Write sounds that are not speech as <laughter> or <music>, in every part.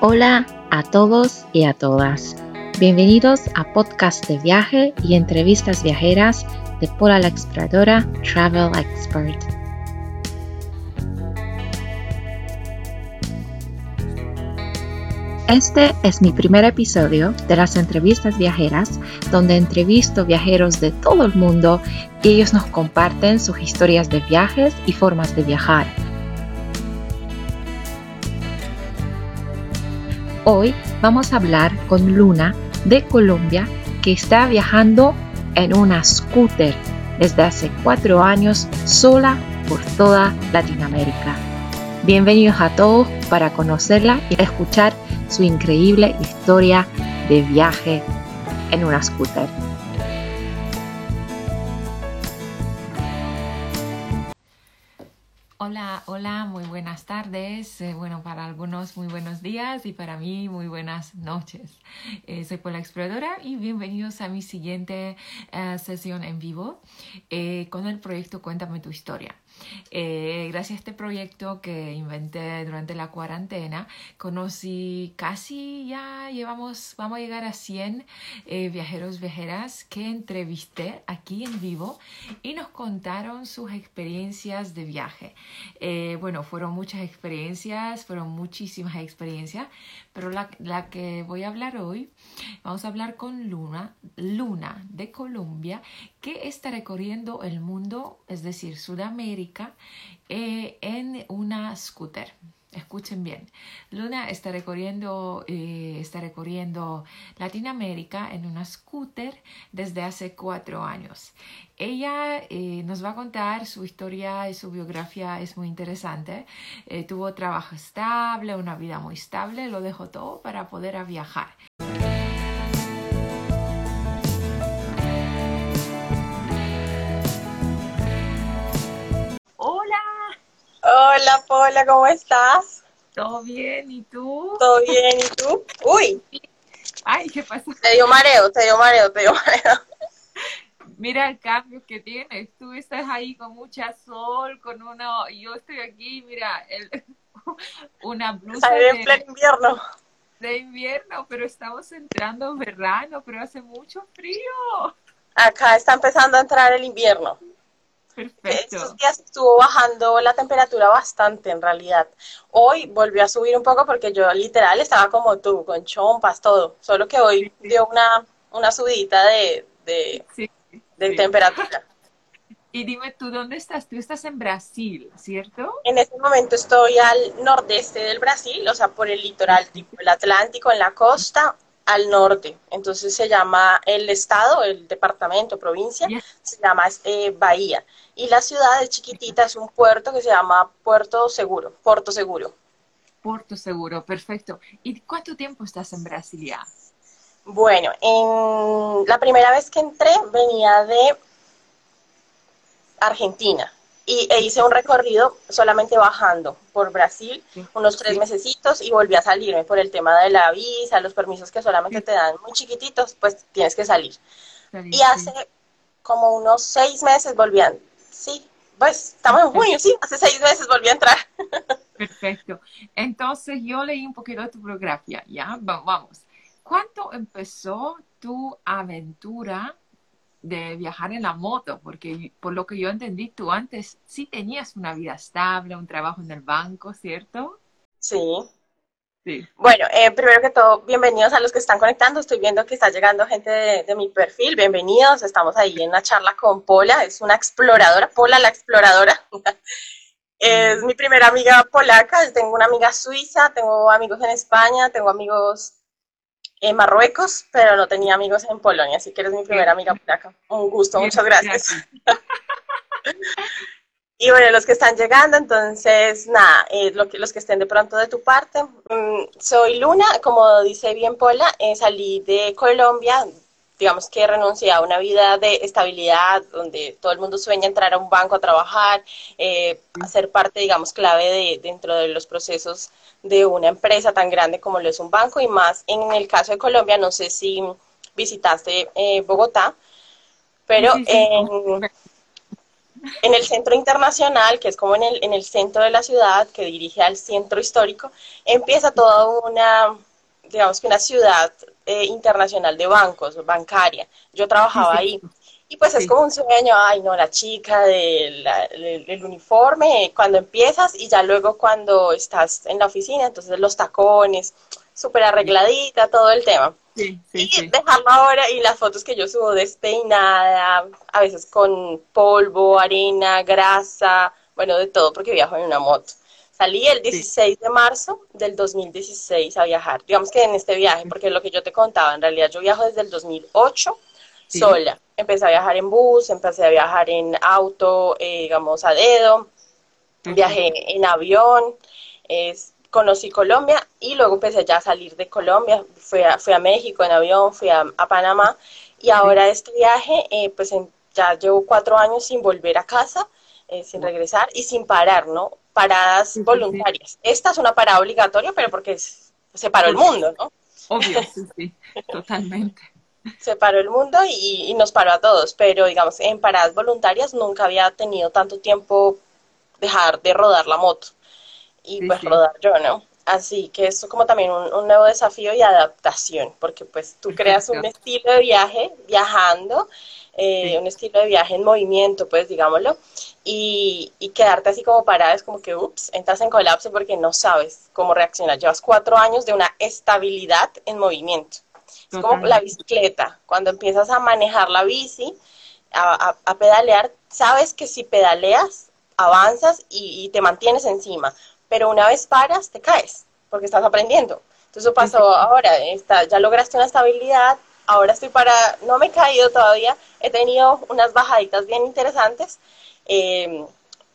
Hola a todos y a todas. Bienvenidos a podcast de viaje y entrevistas viajeras de Pola la Exploradora Travel Expert. Este es mi primer episodio de las entrevistas viajeras, donde entrevisto viajeros de todo el mundo y ellos nos comparten sus historias de viajes y formas de viajar Hoy vamos a hablar con Luna de Colombia que está viajando en una scooter desde hace cuatro años sola por toda Latinoamérica. Bienvenidos a todos para conocerla y escuchar su increíble historia de viaje en una scooter. Hola, hola, muy buenas tardes. Eh, bueno, para algunos muy buenos días y para mí muy buenas noches. Eh, soy Pola Exploradora y bienvenidos a mi siguiente eh, sesión en vivo con el proyecto Cuéntame tu historia. Eh, gracias a este proyecto que inventé durante la cuarentena, conocí casi ya llevamos, vamos a llegar a 100 eh, viajeros, viajeras que entrevisté aquí en vivo y nos contaron sus experiencias de viaje. Eh, bueno, fueron muchas experiencias, fueron muchísimas experiencias, pero la, que voy a hablar hoy, vamos a hablar con Luna, Luna de Colombia, que está recorriendo el mundo, es decir, Sudamérica, eh, en una scooter. Escuchen bien, Luna está recorriendo, eh, está recorriendo Latinoamérica en una scooter desde hace cuatro años. Ella eh, nos va a contar su historia y su biografía es muy interesante. tuvo trabajo estable, una vida muy estable, lo dejó todo para poder viajar. Hola, Paula, ¿cómo estás? Todo bien, ¿y tú? Todo bien, ¿y tú? Uy. Ay, ¿qué pasa? Te dio mareo, te dio mareo, te dio mareo. Mira el cambio que tienes. Tú estás ahí con mucha sol, con uno, yo estoy aquí, mira, el, <laughs> una blusa de, en pleno invierno. De invierno, pero estamos entrando en verano, pero hace mucho frío. Acá está empezando a entrar el invierno. Perfecto. Estos días estuvo bajando la temperatura bastante en realidad. Hoy volvió a subir un poco porque yo literal estaba como tú, con chompas, todo. Solo que hoy dio una, una subidita de, de, temperatura. Y dime tú, ¿dónde estás? Tú estás en Brasil, ¿cierto? En este momento estoy al nordeste del Brasil, o sea, por el litoral, tipo el Atlántico, en la costa, al norte. Entonces se llama el estado, el departamento, provincia, se llama eh, Bahía. Y la ciudad es chiquitita, es un puerto que se llama Puerto Seguro, Puerto Seguro. Puerto Seguro, perfecto. ¿Y cuánto tiempo estás en Brasilia? Bueno, en la primera vez que entré venía de Argentina y e hice un recorrido solamente bajando por Brasil unos tres mesecitos y volví a salirme por el tema de la visa, los permisos que solamente te dan muy chiquititos, pues tienes que salir. y hace como unos seis meses volví a, sí, pues estamos en junio, sí, hace seis meses volví a entrar. <laughs> Perfecto. Entonces yo leí un poquito de tu biografía, ¿ya? Vamos. ¿Cuánto empezó tu aventura de viajar en la moto, porque por lo que yo entendí, tú antes sí tenías una vida estable, un trabajo en el banco, ¿cierto? Sí. Sí. Bueno, eh, primero que todo, bienvenidos a los que están conectando. Estoy viendo que está llegando gente de, mi perfil. Bienvenidos. Estamos ahí en una charla con Pola. Es una exploradora. Pola, la exploradora. <laughs> es mi primera amiga polaca. Tengo una amiga suiza. Tengo amigos en España. Tengo amigos en Marruecos, pero no tenía amigos en Polonia, así que eres mi primera amiga por acá. Un gusto, muchas gracias. <laughs> y bueno, los que están llegando, entonces, nada, eh, lo que, los que estén de pronto de tu parte, mm, soy Luna, como dice bien Pola, eh, salí de Colombia, digamos que renuncié a una vida de estabilidad, donde todo el mundo sueña entrar a un banco a trabajar, eh, ser parte, digamos, clave de, dentro de los procesos de una empresa tan grande como lo es un banco y más en el caso de Colombia, no sé si visitaste eh, Bogotá, pero En el centro internacional, que es como en el, en el centro de la ciudad, que dirige al centro histórico, empieza toda una, digamos que una ciudad eh, internacional de bancos, bancaria. Yo trabajaba ahí. Y pues es como un sueño, ay no, la chica del, uniforme, cuando empiezas y ya luego cuando estás en la oficina, entonces los tacones, súper arregladita, todo el tema. Sí, sí, y dejarlo ahora y las fotos que yo subo despeinada, a veces con polvo, arena, grasa, bueno, de todo porque viajo en una moto. Salí el 16 de marzo del 2016 a viajar, digamos que en este viaje, porque lo que yo te contaba, en realidad yo viajo desde el 2008 sola. Empecé a viajar en bus, empecé a viajar en auto, eh, digamos, a dedo, viajé en avión, conocí Colombia y luego empecé ya a salir de Colombia, fui a, fui a México en avión, fui a, Panamá. Y ahora este viaje, eh, pues ya llevo cuatro años sin volver a casa, eh, sin regresar y sin parar, ¿no? Paradas voluntarias. Esta es una parada obligatoria, pero porque se paró el mundo, ¿no? Obvio, <laughs> sí, sí, totalmente se paró el mundo y, nos paró a todos, pero digamos, en paradas voluntarias nunca había tenido tanto tiempo dejar de rodar la moto y pues rodar yo, ¿no? Así que eso como también un, nuevo desafío y adaptación, porque pues tú <laughs> creas un estilo de viaje viajando, eh, un estilo de viaje en movimiento, pues digámoslo, y, y, quedarte así como parada es como que, ups, entras en colapso porque no sabes cómo reaccionar. Llevas cuatro años de una estabilidad en movimiento. Es como la bicicleta. Cuando empiezas a manejar la bici, a, pedalear, sabes que si pedaleas, avanzas y, te mantienes encima. Pero una vez paras, te caes, porque estás aprendiendo. Entonces eso pasó ahora, está, ya lograste una estabilidad, ahora estoy para, no me he caído todavía, he tenido unas bajaditas bien interesantes, eh,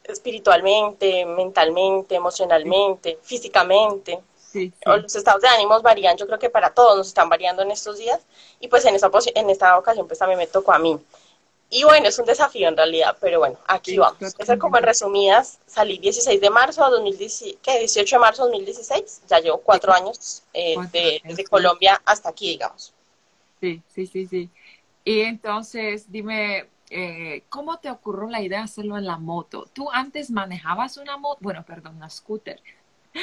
espiritualmente, mentalmente, emocionalmente, físicamente, los estados de ánimos varían, yo creo que para todos nos están variando en estos días y pues en esta, en esta ocasión pues también me tocó a mí. Y bueno, es un desafío en realidad, pero bueno, aquí vamos. Eso es como en resumidas, salí 16 de marzo de 2016, ¿qué? 18 de marzo de 2016, ya llevo cuatro años eh, de, desde Colombia hasta aquí, digamos. Sí, sí, sí, sí. Y entonces, dime, eh, ¿cómo te ocurrió la idea de hacerlo en la moto? ¿Tú antes manejabas una moto? Bueno, perdón, una scooter.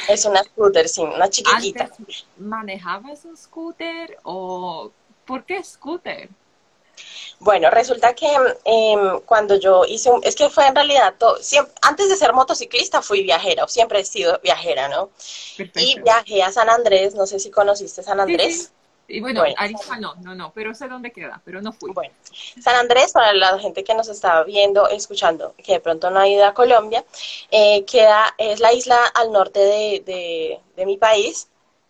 Es una scooter, sí, una chiquitita. ¿Manejabas un scooter o por qué scooter? Bueno, resulta que em, cuando yo hice un, es que fue en realidad todo, siempre, antes de ser motociclista fui viajera, o siempre he sido viajera, ¿no? Y viajé a San Andrés, no sé si conociste San Andrés. Y bueno, no, no, no, pero sé dónde queda, pero no fui. Bueno, San Andrés, para la gente que nos está viendo, escuchando, que de pronto no ha ido a Colombia, eh, queda, es la isla al norte de, de, mi país.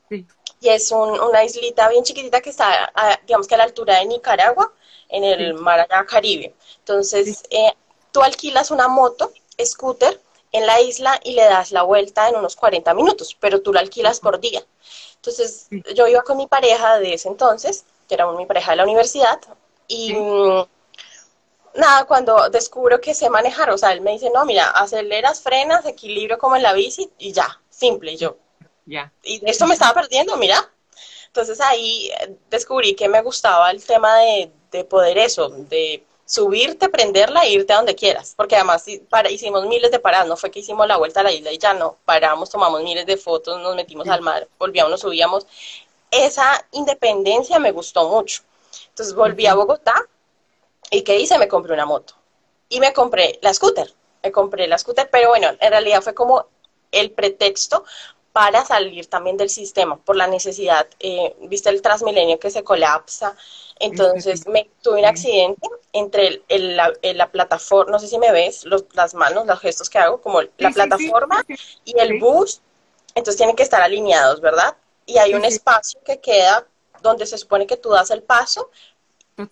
Sí. Y es un, una islita bien chiquitita que está, digamos que a la altura de Nicaragua, en el mar allá Caribe. Entonces, eh, tú alquilas una moto, scooter, en la isla y le das la vuelta en unos 40 minutos, pero tú la alquilas por día. Entonces, yo iba con mi pareja de ese entonces, que era mi pareja de la universidad, y mm, nada, cuando descubro que sé manejar, o sea, él me dice, no, mira, aceleras, frenas, equilibrio como en la bici, y ya, simple, y yo. Ya. Y esto me estaba perdiendo, mira. Entonces ahí eh, descubrí que me gustaba el tema de, de poder eso, de subirte, prenderla e irte a donde quieras. Porque además para, hicimos miles de paradas, no fue que hicimos la vuelta a la isla y ya no, paramos, tomamos miles de fotos, nos metimos al mar, volvíamos, nos subíamos. Esa independencia me gustó mucho. Entonces volví a Bogotá y ¿qué hice? Me compré una moto. Y me compré la scooter. Me compré la scooter, pero bueno, en realidad fue como el pretexto para salir también del sistema por la necesidad, eh, viste el Transmilenio que se colapsa, entonces me tuve un accidente entre el, la, plataforma, no sé si me ves, los, las manos, los gestos que hago, como la plataforma y el bus, entonces tienen que estar alineados, ¿verdad? Y hay un espacio que queda donde se supone que tú das el paso,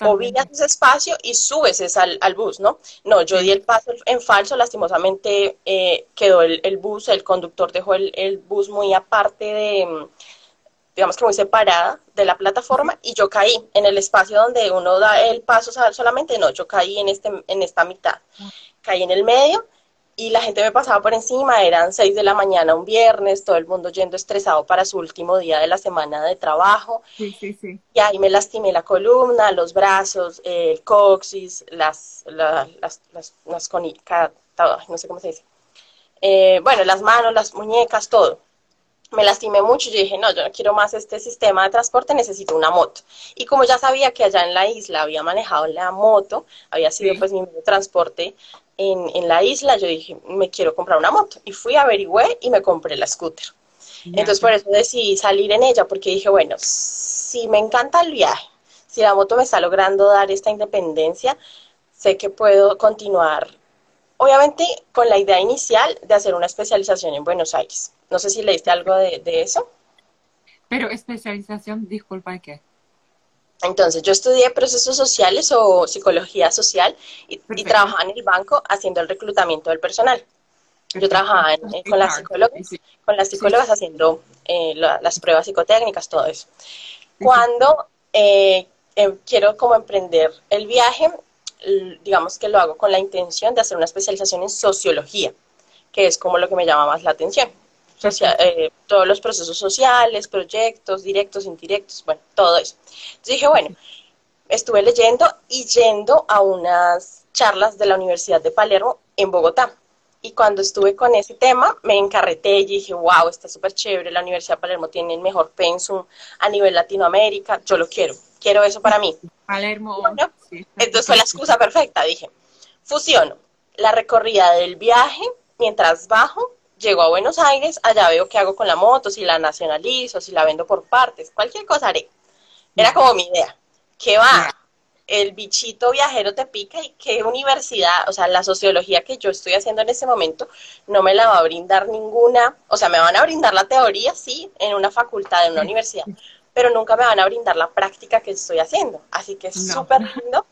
o ese espacio y subes al, al, bus, ¿no? No, yo di el paso en falso, lastimosamente eh, quedó el, el, bus, el conductor dejó el, el, bus muy aparte de, digamos que muy separada de la plataforma y yo caí en el espacio donde uno da el paso solamente, no, yo caí en, este, en esta mitad, caí en el medio y la gente me pasaba por encima, eran 6 de la mañana un viernes, todo el mundo yendo estresado para su último día de la semana de trabajo. Sí, sí, sí. Y ahí me lastimé la columna, los brazos, el coxis, las, las, las, las, no sé cómo se dice. Eh, bueno, las manos, las muñecas, todo. Me lastimé mucho yo dije, no, yo no quiero más este sistema de transporte, necesito una moto. Y como ya sabía que allá en la isla había manejado la moto, había sido pues mi transporte en, en, la isla, yo dije, me quiero comprar una moto. Y fui, averigüé y me compré la scooter. Entonces por eso decidí salir en ella, porque dije, bueno, si me encanta el viaje, si la moto me está logrando dar esta independencia, sé que puedo continuar, obviamente con la idea inicial de hacer una especialización en Buenos Aires. No sé si leíste algo de, de eso. Pero especialización, disculpa, ¿qué? Entonces, yo estudié procesos sociales o psicología social y, trabajaba en el banco haciendo el reclutamiento del personal. Yo trabajaba con, las psicólogas, con las psicólogas haciendo eh, las pruebas psicotécnicas, todo eso. Cuando eh, em, quiero como emprender el viaje, digamos que lo hago con la intención de hacer una especialización en sociología, que es como lo que me llama más la atención. Eh, todos los procesos sociales, proyectos, directos, indirectos, bueno, todo eso. Entonces dije, bueno, estuve leyendo y yendo a unas charlas de la Universidad de Palermo en Bogotá. Y cuando estuve con ese tema, me encarreté y dije, wow, está súper chévere, la Universidad de Palermo tiene el mejor pensum a nivel Latinoamérica, yo lo quiero, quiero eso para mí. Palermo. entonces fue la excusa perfecta, dije, fusiono la recorrida del viaje mientras bajo llego a Buenos Aires, allá veo qué hago con la moto, si la nacionalizo, si la vendo por partes, cualquier cosa haré. Era como mi idea. ¿Qué va? El bichito viajero te pica y qué universidad, o sea, la sociología que yo estoy haciendo en ese momento no me la va a brindar ninguna, o sea, me van a brindar la teoría, sí, en una facultad, en una universidad, pero nunca me van a brindar la práctica que estoy haciendo. Así que es súper lindo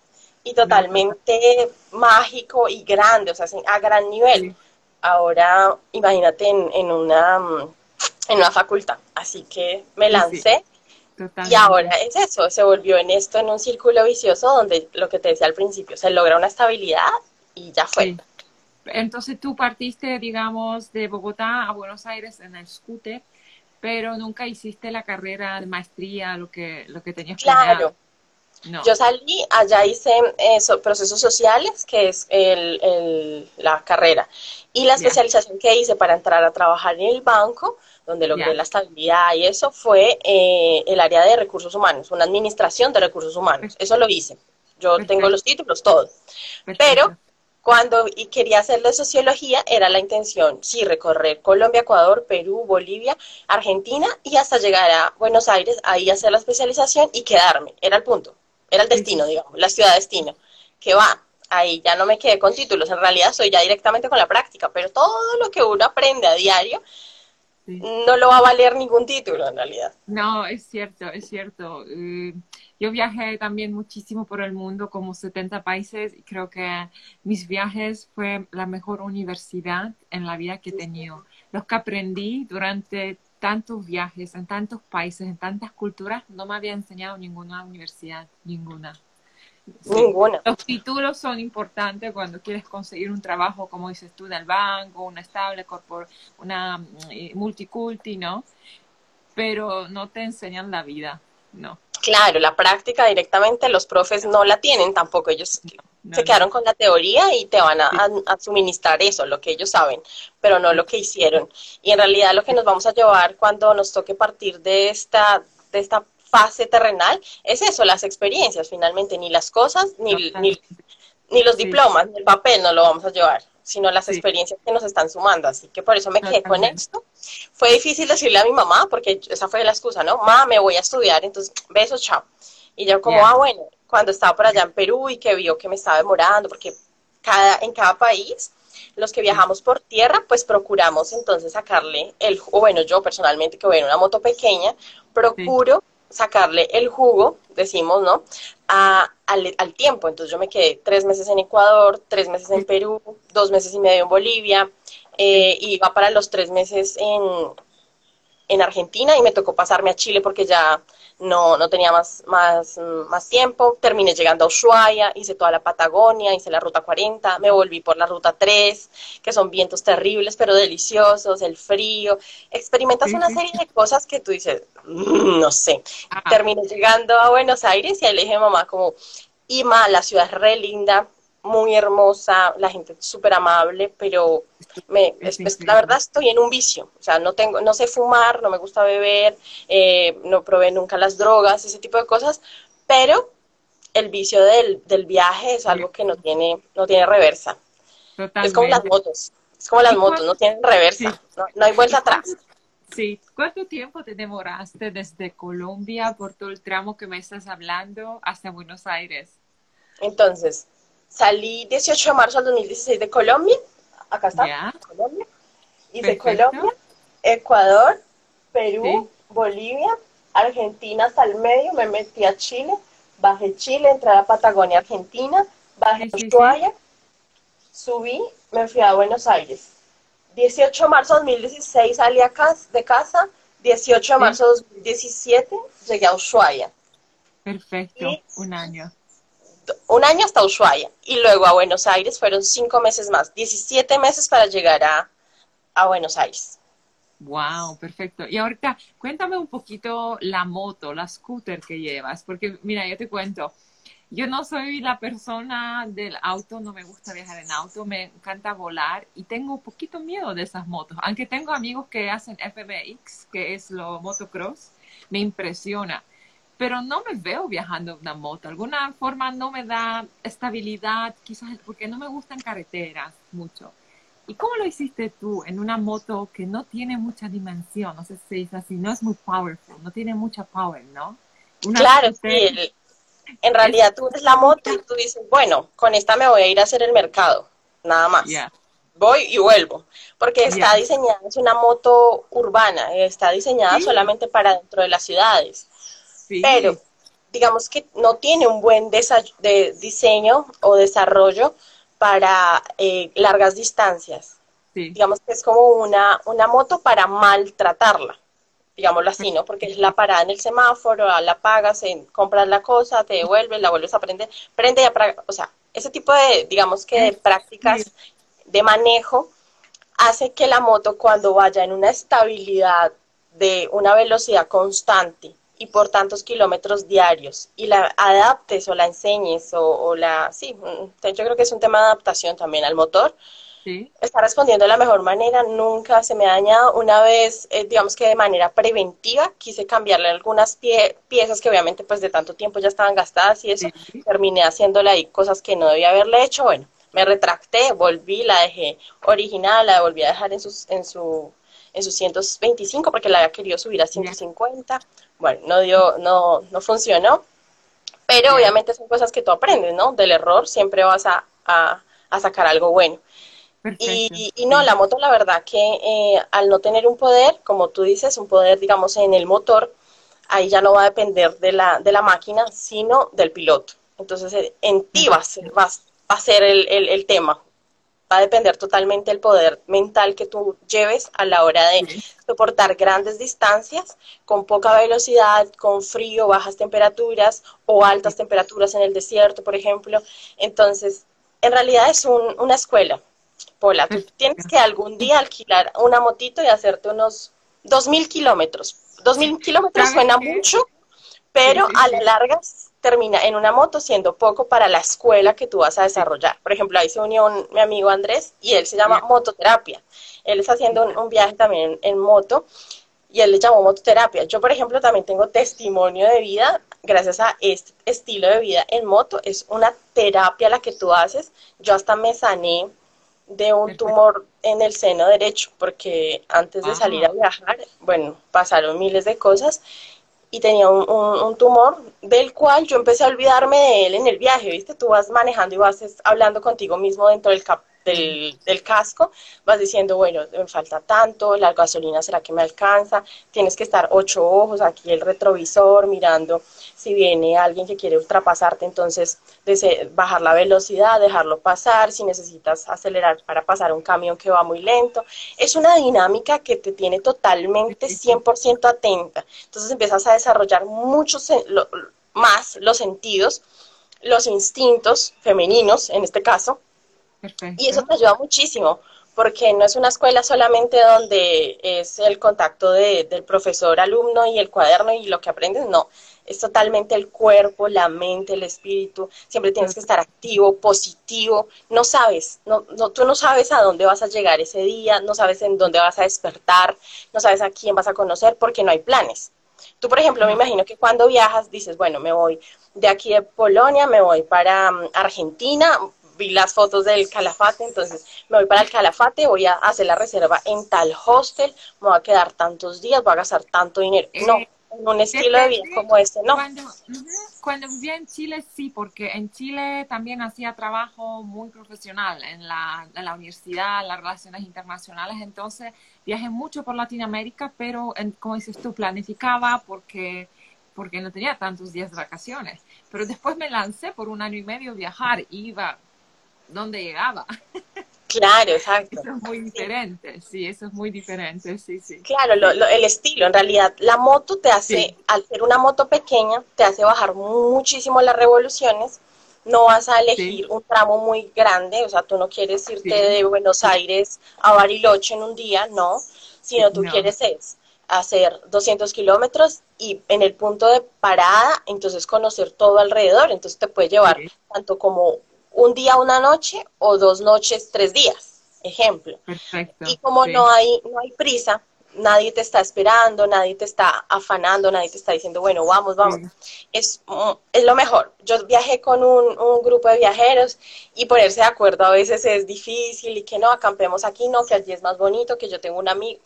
y totalmente mágico y grande, o sea, a gran nivel ahora imagínate en, una, en una facultad. Así que me lancé. Y ahora es eso, se volvió en esto, en un círculo vicioso donde lo que te decía al principio, se logra una estabilidad y ya fue. Entonces tú partiste, digamos, de Bogotá a Buenos Aires en el scooter, pero nunca hiciste la carrera de maestría, lo que, lo que tenías Claro. Yo salí, allá hice eh, procesos sociales, que es el, la carrera, y la especialización que hice para entrar a trabajar en el banco, donde logré la estabilidad y eso, fue eh, el área de recursos humanos, una administración de recursos humanos. Eso lo hice. Yo tengo los títulos, todo. Pero cuando y quería hacer de sociología, era la intención, sí, recorrer Colombia, Ecuador, Perú, Bolivia, Argentina y hasta llegar a Buenos Aires, ahí hacer la especialización y quedarme. Era el punto. Era el destino, digamos, la ciudad destino. Que va, ahí ya no me quedé con títulos, en realidad soy ya directamente con la práctica, pero todo lo que uno aprende a diario no lo va a valer ningún título en realidad. No, es cierto, es cierto. Eh, yo viajé también muchísimo por el mundo, como 70 países, y creo que mis viajes fue la mejor universidad en la vida que he tenido. Los que aprendí durante tantos viajes, en tantos países, en tantas culturas, no me había enseñado ninguna universidad, ninguna. Ninguna. Los títulos son importantes cuando quieres conseguir un trabajo, como dices tú, en el banco, una estable, corpor una eh, multiculti, ¿no? Pero no te enseñan la vida, ¿no? Claro, la práctica directamente los profes no la tienen tampoco, ellos se quedaron con la teoría y te van a, suministrar eso, lo que ellos saben, pero no lo que hicieron. Y en realidad lo que nos vamos a llevar cuando nos toque partir de esta, de esta fase terrenal es eso, las experiencias finalmente, ni las cosas, ni, ni, los diplomas, ni el papel no lo vamos a llevar sino las experiencias que nos están sumando. Así que por eso me quedé con esto. Fue difícil decirle a mi mamá, porque esa fue la excusa, ¿no? Mamá, me voy a estudiar, entonces, besos, chao. Y yo como, ah, bueno, cuando estaba por allá en Perú y que vio que me estaba demorando, porque cada, en cada país, los que viajamos por tierra, pues procuramos entonces sacarle el, o bueno, yo personalmente que voy en una moto pequeña, procuro sacarle el jugo, decimos, ¿no? A, al, al, tiempo. Entonces yo me quedé tres meses en Ecuador, tres meses en Perú, dos meses y medio en Bolivia, eh, y iba para los tres meses en, en Argentina y me tocó pasarme a Chile porque ya no, no tenía más, más, más tiempo. Terminé llegando a Ushuaia, hice toda la Patagonia, hice la ruta 40, me volví por la ruta 3, que son vientos terribles pero deliciosos, el frío. Experimentas una serie de cosas que tú dices, mm, no sé. Terminé llegando a Buenos Aires y ahí le dije a mamá como, Ima, la ciudad es re linda, muy hermosa, la gente súper amable, pero me, la verdad estoy en un vicio, o sea, no tengo, no sé fumar, no me gusta beber, eh, no probé nunca las drogas, ese tipo de cosas, pero el vicio del, del viaje es algo que no tiene, no tiene reversa. Es como las motos, es como las motos, no tienen reversa, no, hay vuelta atrás. Sí, ¿cuánto tiempo te demoraste desde Colombia por todo el tramo que me estás hablando hasta Buenos Aires? Entonces, Salí 18 de marzo del 2016 de Colombia. Acá está. Colombia. Hice Colombia, Ecuador, Perú, Bolivia, Argentina hasta el medio. Me metí a Chile. Bajé Chile, entré a Patagonia, Argentina. Bajé a Ushuaia. Subí, me fui a Buenos Aires. 18 de marzo de 2016 salí de casa. 18 de marzo de 2017 llegué a Ushuaia. Perfecto, un año un año hasta Ushuaia y luego a Buenos Aires fueron cinco meses más, 17 meses para llegar a, a Buenos Aires. Wow, perfecto. Y ahorita cuéntame un poquito la moto, la scooter que llevas, porque mira, yo te cuento, yo no soy la persona del auto, no me gusta viajar en auto, me encanta volar y tengo un poquito miedo de esas motos, aunque tengo amigos que hacen FBX, que es lo motocross, me impresiona pero no me veo viajando en una moto. De alguna forma no me da estabilidad, quizás porque no me gustan carreteras mucho. ¿Y cómo lo hiciste tú en una moto que no tiene mucha dimensión? No sé si es así, no es muy powerful, no tiene mucha power, ¿no? claro, sí. En realidad tú ves la moto y tú dices, bueno, con esta me voy a ir a hacer el mercado, nada más. Voy y vuelvo, porque está diseñada, es una moto urbana, está diseñada solamente para dentro de las ciudades pero digamos que no tiene un buen de diseño o desarrollo para eh, largas distancias. Digamos que es como una, una moto para maltratarla, digámoslo así, ¿no? Porque es la parada en el semáforo, la pagas, compras la cosa, te devuelves, la vuelves a prender, prende y apaga, o sea, ese tipo de, digamos que de prácticas de manejo hace que la moto cuando vaya en una estabilidad de una velocidad constante y por tantos kilómetros diarios y la adaptes o la enseñes o, la, sí, mm, yo creo que es un tema de adaptación también al motor. Sí. Está respondiendo de la mejor manera, nunca se me ha dañado. Una vez, eh, digamos que de manera preventiva, quise cambiarle algunas piezas que obviamente pues de tanto tiempo ya estaban gastadas y eso, terminé haciéndole ahí cosas que no debía haberle hecho. Bueno, me retracté, volví, la dejé original, la volví a dejar en, sus, en su en sus 125 porque la había querido subir a 150. Bueno, no dio, no, no funcionó. Pero obviamente son cosas que tú aprendes, ¿no? Del error siempre vas a, a, sacar algo bueno. Y, y, no, la moto la verdad que eh, al no tener un poder, como tú dices, un poder digamos en el motor, ahí ya no va a depender de la, de la máquina, sino del piloto. Entonces en ti va a ser, va, a ser el, el, el tema va a depender totalmente del poder mental que tú lleves a la hora de soportar grandes distancias con poca velocidad, con frío, bajas temperaturas o altas temperaturas en el desierto, por ejemplo. Entonces, en realidad es una escuela. Pola, tú tienes que algún día alquilar una motito y hacerte unos 2.000 kilómetros. 2.000 kilómetros suena mucho, pero a la larga termina en una moto siendo poco para la escuela que tú vas a desarrollar. Por ejemplo, ahí se unió mi amigo Andrés y él se llama mototerapia. Él está haciendo un, viaje también en, moto y él le llamó mototerapia. Yo, por ejemplo, también tengo testimonio de vida gracias a este estilo de vida en moto. Es una terapia la que tú haces. Yo hasta me sané de un tumor en el seno derecho porque antes de salir a viajar, bueno, pasaron miles de cosas y tenía un, tumor del cual yo empecé a olvidarme de él en el viaje, ¿viste? Tú vas manejando y vas hablando contigo mismo dentro del, del, casco, vas diciendo, bueno, me falta tanto, la gasolina será que me alcanza, tienes que estar ocho ojos, aquí el retrovisor, mirando si viene alguien que quiere ultrapasarte, entonces bajar la velocidad, dejarlo pasar, si necesitas acelerar para pasar un camión que va muy lento. Es una dinámica que te tiene totalmente 100% atenta. Entonces empiezas a desarrollar muchos más los sentidos, los instintos femeninos en este caso, y eso te ayuda muchísimo, porque no es una escuela solamente donde es el contacto del profesor, alumno y el cuaderno y lo que aprendes, no. Es totalmente el cuerpo, la mente, el espíritu. Siempre tienes que estar activo, positivo. No sabes, no, no, tú no sabes a dónde vas a llegar ese día, no sabes en dónde vas a despertar, no sabes a quién vas a conocer porque no hay planes. Tú, por ejemplo, me imagino que cuando viajas dices, bueno, me voy de aquí de Polonia, me voy para mm, Argentina, vi las fotos del calafate, entonces me voy para el calafate, voy a hacer la reserva en tal hostel, me voy a quedar tantos días, voy a gastar tanto dinero. no, eh, en un estilo de vida como este, no. Cuando, cuando vivía en Chile, sí, porque en Chile también hacía trabajo muy profesional en la, en la universidad, las relaciones internacionales, entonces viajé mucho por Latinoamérica, pero como dices tú, planificaba porque porque no tenía tantos días de vacaciones. Pero después me lancé por un año y medio a viajar, iba dónde llegaba. Claro, <laughs> exacto. Eso es muy diferente, sí, eso es muy diferente, sí, sí. Claro, el estilo, en realidad, la moto te hace, al ser una moto pequeña, te hace bajar muchísimo las revoluciones, no vas a elegir un tramo muy grande, o sea, tú no quieres irte de Buenos Aires a Bariloche en un día, no, sino tú quieres es hacer 200 kilómetros y en el punto de parada, entonces conocer todo alrededor, entonces te puede llevar tanto como un día, una noche o dos noches, tres días, ejemplo. Perfecto. Y como no hay no hay prisa, nadie te está esperando, nadie te está afanando, nadie te está diciendo, bueno, vamos, vamos. Es, mm, es lo mejor. Yo viajé con un, un, grupo de viajeros y ponerse de acuerdo a veces es difícil y que no, acampemos aquí, no, que allí es más bonito, que yo tengo un amigo.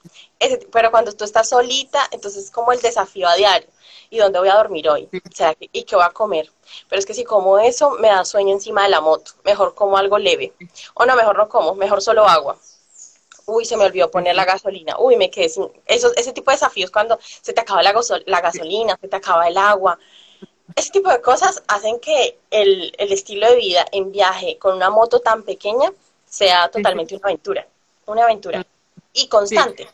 pero cuando tú estás solita, entonces es como el desafío a diario. ¿Y dónde voy a dormir hoy? O sea, ¿y qué voy a comer? Pero es que si como eso, me da sueño encima de la moto. Mejor como algo leve. O no, mejor no como, mejor solo agua uy, se me olvidó poner la gasolina, uy, me quedé sin... Eso, ese tipo de desafíos cuando se te acaba la, la gasolina, se te acaba el agua. Ese tipo de cosas hacen que el, el, estilo de vida en viaje con una moto tan pequeña sea totalmente una aventura, una aventura y constante.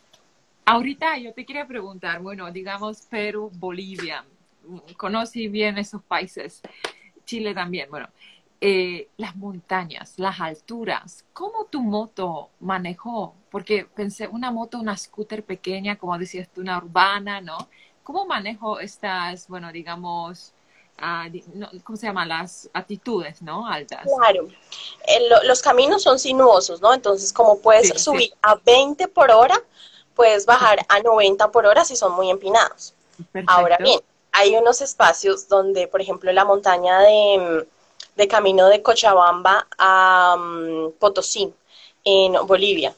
Ahorita yo te quería preguntar, bueno, digamos Perú, Bolivia, conocí bien esos países, Chile también, bueno, eh, las montañas, las alturas, ¿cómo tu moto manejó? Porque pensé, una moto, una scooter pequeña, como decías tú, una urbana, ¿no? ¿Cómo manejo estas, bueno, digamos, ah, ¿cómo se llama? Las actitudes, ¿no? Altas. Claro. los caminos son sinuosos, ¿no? Entonces, como puedes subir a 20 por hora, puedes bajar a 90 por hora si son muy empinados. Ahora bien, hay unos espacios donde, por ejemplo, la montaña de de camino de Cochabamba a mm, Potosí, en Bolivia.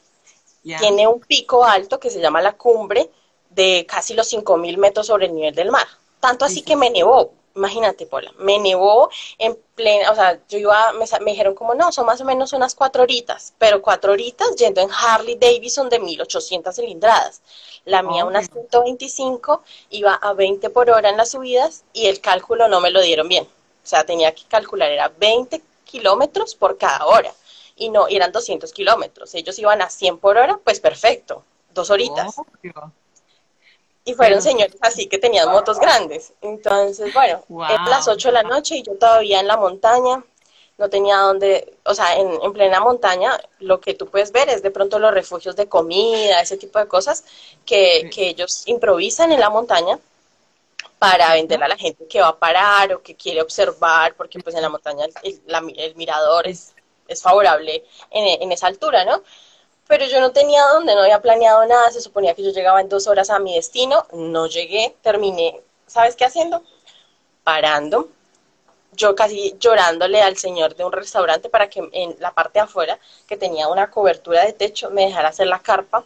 Tiene un pico alto que se llama la cumbre de casi los 5.000 metros sobre el nivel del mar. Tanto así que me nevó, imagínate, Pola, me nevó en plena, o sea, yo iba, me, me, dijeron como, no, son más o menos unas cuatro horitas, pero cuatro horitas yendo en Harley Davidson de 1800 cilindradas. La mía, unas 125, iba a 20 por hora en las subidas y el cálculo no me lo dieron bien. O sea, tenía que calcular, era 20 kilómetros por cada hora. Y no, eran 200 kilómetros. Ellos iban a 100 por hora, pues perfecto, dos horitas. y fueron señores así que tenían motos grandes. Entonces, bueno, eran las 8 de la noche y yo todavía en la montaña, no tenía dónde, o sea, en, plena montaña, lo que tú puedes ver es de pronto los refugios de comida, ese tipo de cosas que, que ellos improvisan en la montaña para venderle a la gente que va a parar o que quiere observar, porque pues en la montaña el, mirador es, es favorable en, en, esa altura, ¿no? Pero yo no tenía dónde, no había planeado nada, se suponía que yo llegaba en dos horas a mi destino, no llegué, terminé, ¿sabes qué haciendo? Parando, yo casi llorándole al señor de un restaurante para que en la parte de afuera, que tenía una cobertura de techo, me dejara hacer la carpa.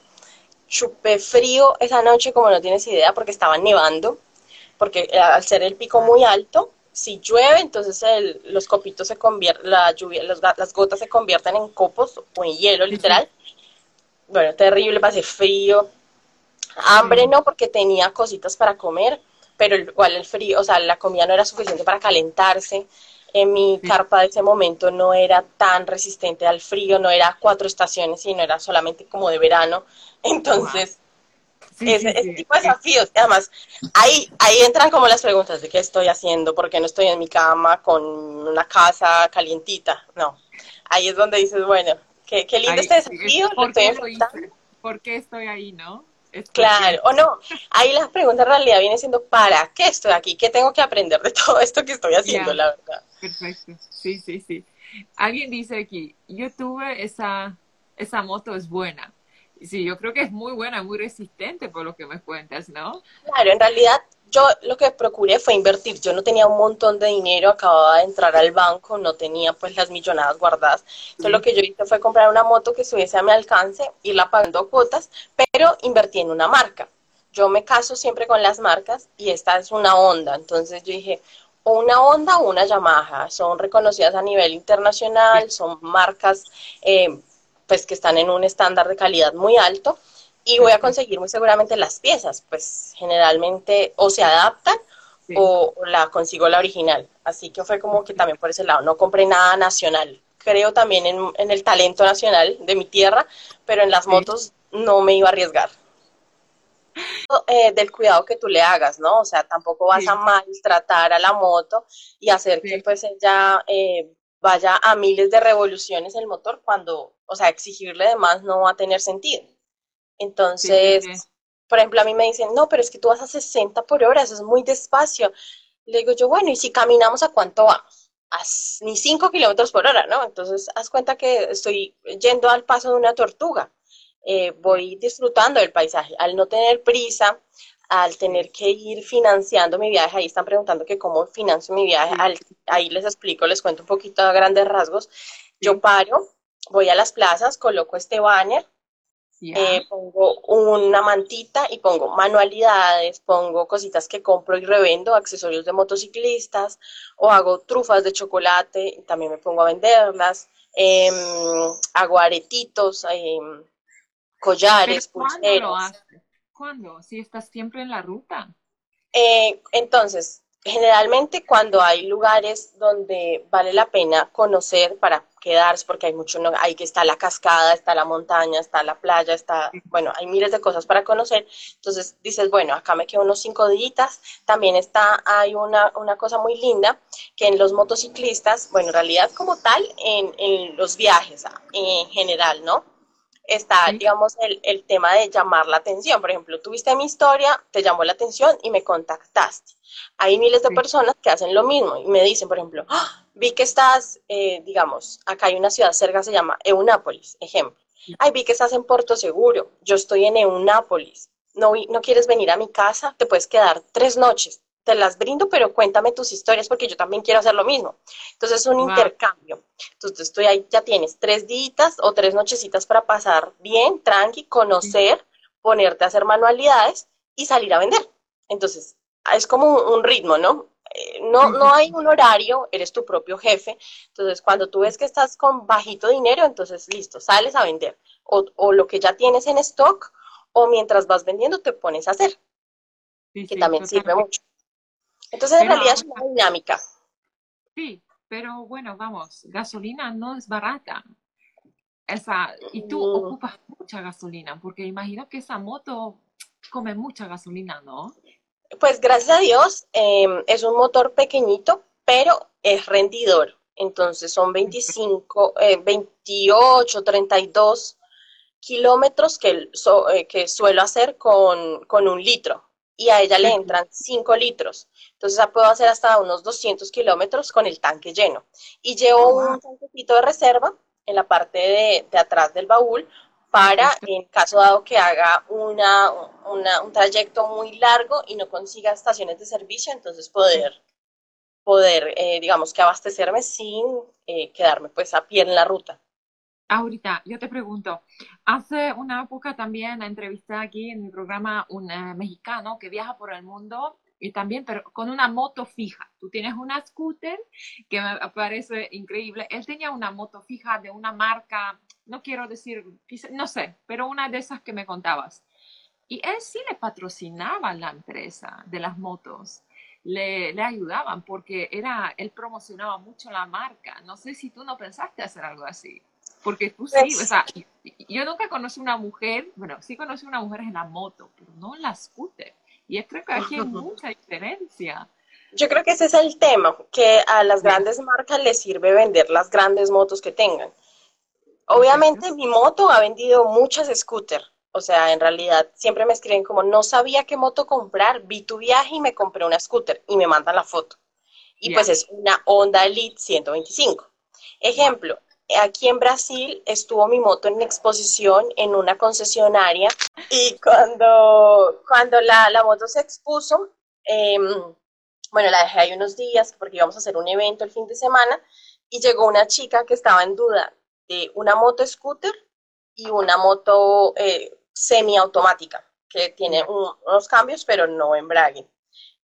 Chupé frío esa noche como no tienes idea porque estaba nevando, porque eh, al ser el pico muy alto, si llueve, entonces los copitos se convierten, la lluvia, las gotas se convierten en copos o en hielo, literal. Bueno, terrible, pasé frío. Hambre no, porque tenía cositas para comer, pero igual el frío, o sea, la comida no era suficiente para calentarse. En mi carpa de ese momento no era tan resistente al frío, no era cuatro estaciones, sino era solamente como de verano. Entonces, ese, tipo de desafíos. Además, ahí, ahí entran como las preguntas de qué estoy haciendo, por qué no estoy en mi cama con una casa calientita. No, ahí es donde dices, bueno, qué, qué lindo este desafío. ¿por, qué ¿Por qué estoy ahí, no? claro, o no, ahí la pregunta en realidad viene siendo, ¿para qué estoy aquí? ¿Qué tengo que aprender de <laughs> todo esto que estoy haciendo, la verdad? Perfecto, sí, sí, sí. Alguien dice aquí, yo tuve esa, esa moto es buena, Sí, yo creo que es muy buena, muy resistente por lo que me cuentas, ¿no? Claro, en realidad yo lo que procuré fue invertir. Yo no tenía un montón de dinero, acababa de entrar al banco, no tenía pues las millonadas guardadas. Entonces lo que yo hice fue comprar una moto que estuviese a mi alcance, irla pagando cuotas, pero invertí en una marca. Yo me caso siempre con las marcas y esta es una Honda. Entonces yo dije, o una Honda o una Yamaha. Son reconocidas a nivel internacional, son marcas eh, pues que están en un estándar de calidad muy alto y voy a conseguir muy seguramente las piezas, pues generalmente o se adaptan o, la consigo la original. Así que fue como que también por ese lado, no compré nada nacional. Creo también en, el talento nacional de mi tierra, pero en las motos no me iba a arriesgar. Eh, del cuidado que tú le hagas, ¿no? O sea, tampoco vas a maltratar a la moto y hacer que pues ella eh, vaya a miles de revoluciones el motor cuando, o sea, exigirle de más no va a tener sentido. Entonces, por ejemplo, a mí me dicen, no, pero es que tú vas a 60 por hora, eso es muy despacio. Le digo yo, bueno, ¿y si caminamos a cuánto vamos? A ni 5 kilómetros por hora, ¿no? Entonces, haz cuenta que estoy yendo al paso de una tortuga. Eh, voy disfrutando del paisaje. Al no tener prisa, al tener que ir financiando mi viaje, ahí están preguntando que cómo financio mi viaje, ahí les explico, les cuento un poquito a grandes rasgos. Yo paro, voy a las plazas, coloco este banner, eh, pongo una mantita y pongo manualidades, pongo cositas que compro y revendo, accesorios de motociclistas, o hago trufas de chocolate, y también me pongo a venderlas, eh, hago aretitos, em, collares, pulseras. ¿Cuándo? Si estás siempre en la ruta. Eh, entonces, generalmente cuando hay lugares donde vale la pena conocer para quedarse, porque hay mucho, hay que está la cascada, está la montaña, está la playa, está, bueno, hay miles de cosas para conocer. Entonces dices, bueno, acá me quedo unos cinco días. También está, hay una, una cosa muy linda que en los motociclistas, bueno, en realidad como tal, en, en los viajes en general, ¿no? Está, digamos, el, el, tema de llamar la atención. Por ejemplo, tuviste mi historia, te llamó la atención y me contactaste. Hay miles de personas que hacen lo mismo y me dicen, por ejemplo, ¡Ah! vi que estás, eh, digamos, acá hay una ciudad cerca, se llama Eunápolis, ejemplo. Ay, vi que estás en Puerto Seguro, yo estoy en Eunápolis. No, no quieres venir a mi casa, te puedes quedar tres noches te las brindo, pero cuéntame tus historias porque yo también quiero hacer lo mismo. Entonces es un intercambio. Entonces tú ahí ya tienes tres días o tres nochecitas para pasar bien, tranqui, conocer, ponerte a hacer manualidades y salir a vender. Entonces es como un, ritmo, ¿no? Eh, no, no hay un horario, eres tu propio jefe. Entonces, cuando tú ves que estás con bajito dinero, entonces listo, sales a vender. O, o lo que ya tienes en stock, o mientras vas vendiendo, te pones a hacer. que también sirve mucho. Entonces, en realidad es una dinámica. Sí, pero bueno, vamos, gasolina no es barata. Esa, y tú mm. ocupas mucha gasolina, porque imagino que esa moto come mucha gasolina, ¿no? Pues gracias a Dios, em, es un motor pequeñito, pero es rendidor. Entonces son 25, 28, 32 kilómetros que, eh, que suelo hacer con, con un litro y a ella le entran 5 litros. Entonces puedo hacer hasta unos 200 kilómetros con el tanque lleno. Y llevo un tanquecito de reserva en la parte de, atrás del baúl para, en caso dado que haga una, un trayecto muy largo y no consiga estaciones de servicio, entonces poder, poder eh, digamos que abastecerme sin eh, quedarme pues a pie en la ruta. Ahorita, yo te pregunto, hace una época también entrevisté aquí en mi programa un eh, mexicano que viaja por el mundo y también, pero con una moto fija. Tú tienes una scooter que me parece increíble. Él tenía una moto fija de una marca, no quiero decir, no sé, pero una de esas que me contabas. Y él sí le patrocinaba la empresa de las motos. Le, le, ayudaban porque era, él promocionaba mucho la marca. No sé si tú no pensaste hacer algo así. Porque tú sí, o sea, yo nunca conocí una mujer, bueno, sí conocí una mujer en la moto, pero no en la scooter. Y creo que aquí hay <laughs> mucha diferencia. Yo creo que ese es el tema, que a las grandes marcas les sirve vender las grandes motos que tengan. Obviamente mi moto ha vendido muchas scooters, o sea, en realidad siempre me escriben como no sabía qué moto comprar, vi tu viaje y me compré una scooter y me mandan la foto. Y pues es una Honda Elite 125. Ejemplo, aquí en Brasil estuvo mi moto en exposición en una concesionaria y cuando, cuando la, la moto se expuso, em, bueno, la dejé ahí unos días porque íbamos a hacer un evento el fin de semana y llegó una chica que estaba en duda de una moto scooter y una moto eh, semiautomática que tiene unos cambios pero no embrague.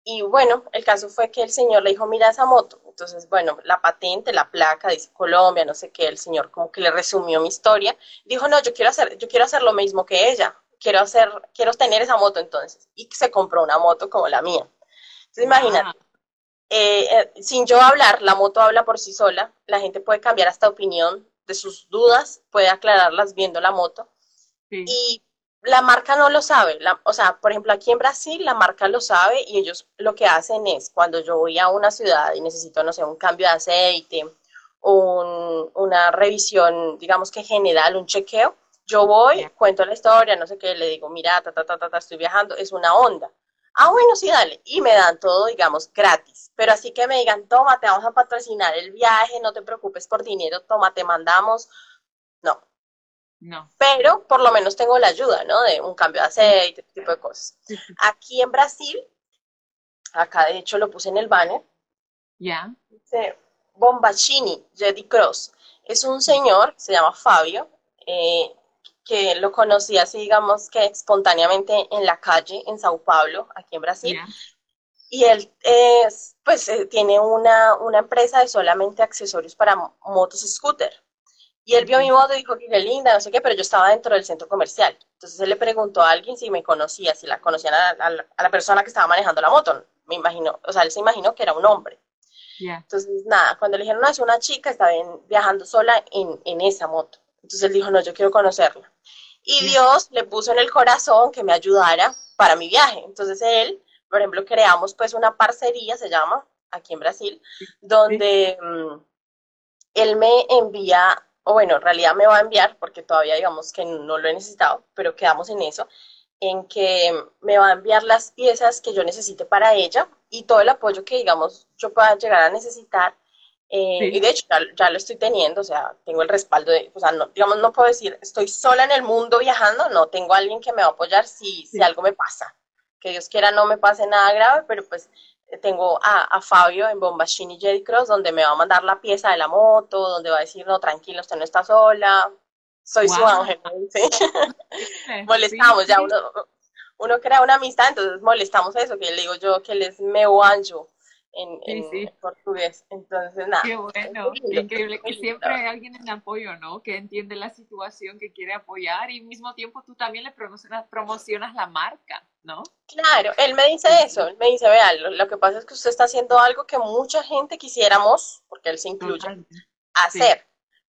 Y bueno, el caso fue que el señor le dijo, mira esa moto. Entonces, bueno, la patente, la placa, dice Colombia, no sé qué, el señor como que le resumió mi historia. Dijo, no, yo quiero hacer, yo quiero hacer lo mismo que ella. Quiero hacer, quiero tener esa moto entonces. Y se compró una moto como la mía. Entonces, imagínate, eh, eh, sin yo hablar, la moto habla por sí sola. La gente puede cambiar hasta opinión de sus dudas, puede aclararlas viendo la moto. Y la marca no lo sabe. o sea, por ejemplo, aquí en Brasil la marca lo sabe y ellos lo que hacen es cuando yo voy a una ciudad y necesito, no sé, un cambio de aceite, un, una revisión, digamos que general, un chequeo, yo voy, cuento la historia, no sé qué, le digo, mira, ta, ta, ta, ta, estoy viajando, es una onda. Ah, bueno, sí, dale. Y me dan todo, digamos, gratis. Pero así que me digan, toma, te vamos a patrocinar el viaje, no te preocupes por dinero, toma, te mandamos. No, no. Pero por lo menos tengo la ayuda, ¿no? De un cambio de aceite, ese tipo de cosas. Aquí en Brasil, acá de hecho lo puse en el banner. Ya. Dice Bombachini, Jedi Cross. Es un señor, se llama Fabio, eh, que lo conocí así, digamos que espontáneamente en la calle en Sao Paulo, aquí en Brasil. Y él es, pues eh, tiene una, una empresa de solamente accesorios para motos scooter. Y él vio mi moto y dijo que qué linda, no sé qué, pero yo estaba dentro del centro comercial. Entonces él le preguntó a alguien si me conocía, si la conocían a, la, persona que estaba manejando la moto. Me imagino, o sea, él se imaginó que era un hombre. Entonces, nada, cuando le dijeron, no, es una chica, está viajando sola en, en, esa moto. Entonces él dijo, no, yo quiero conocerla. Y Dios le puso en el corazón que me ayudara para mi viaje. Entonces él, por ejemplo, creamos pues una parcería, se llama, aquí en Brasil, donde mm, él me envía o bueno, en realidad me va a enviar, porque todavía digamos que no lo he necesitado, pero quedamos en eso, en que me va a enviar las piezas que yo necesite para ella y todo el apoyo que digamos yo pueda llegar a necesitar. Eh, y de hecho ya, lo estoy teniendo, o sea, tengo el respaldo de, o sea, no, digamos, no puedo decir, estoy sola en el mundo viajando, no, tengo alguien que me va a apoyar si, si algo me pasa. Que Dios quiera no me pase nada grave, pero pues tengo a, Fabio en Bombachini J Cross, donde me va a mandar la pieza de la moto, donde va a decir, no, tranquilo, usted no está sola, soy su ángel. <laughs> molestamos, ya uno, uno crea una amistad, entonces molestamos eso, que le digo yo que él es meu anjo en, portugués. Entonces, nada. Qué bueno, increíble que siempre hay alguien en apoyo, ¿no? Que entiende la situación, que quiere apoyar y al mismo tiempo tú también le promocionas, promocionas la marca, ¿no? Claro, él me dice eso, él me dice, vea, lo, que pasa es que usted está haciendo algo que mucha gente quisiéramos, porque él se incluye, hacer.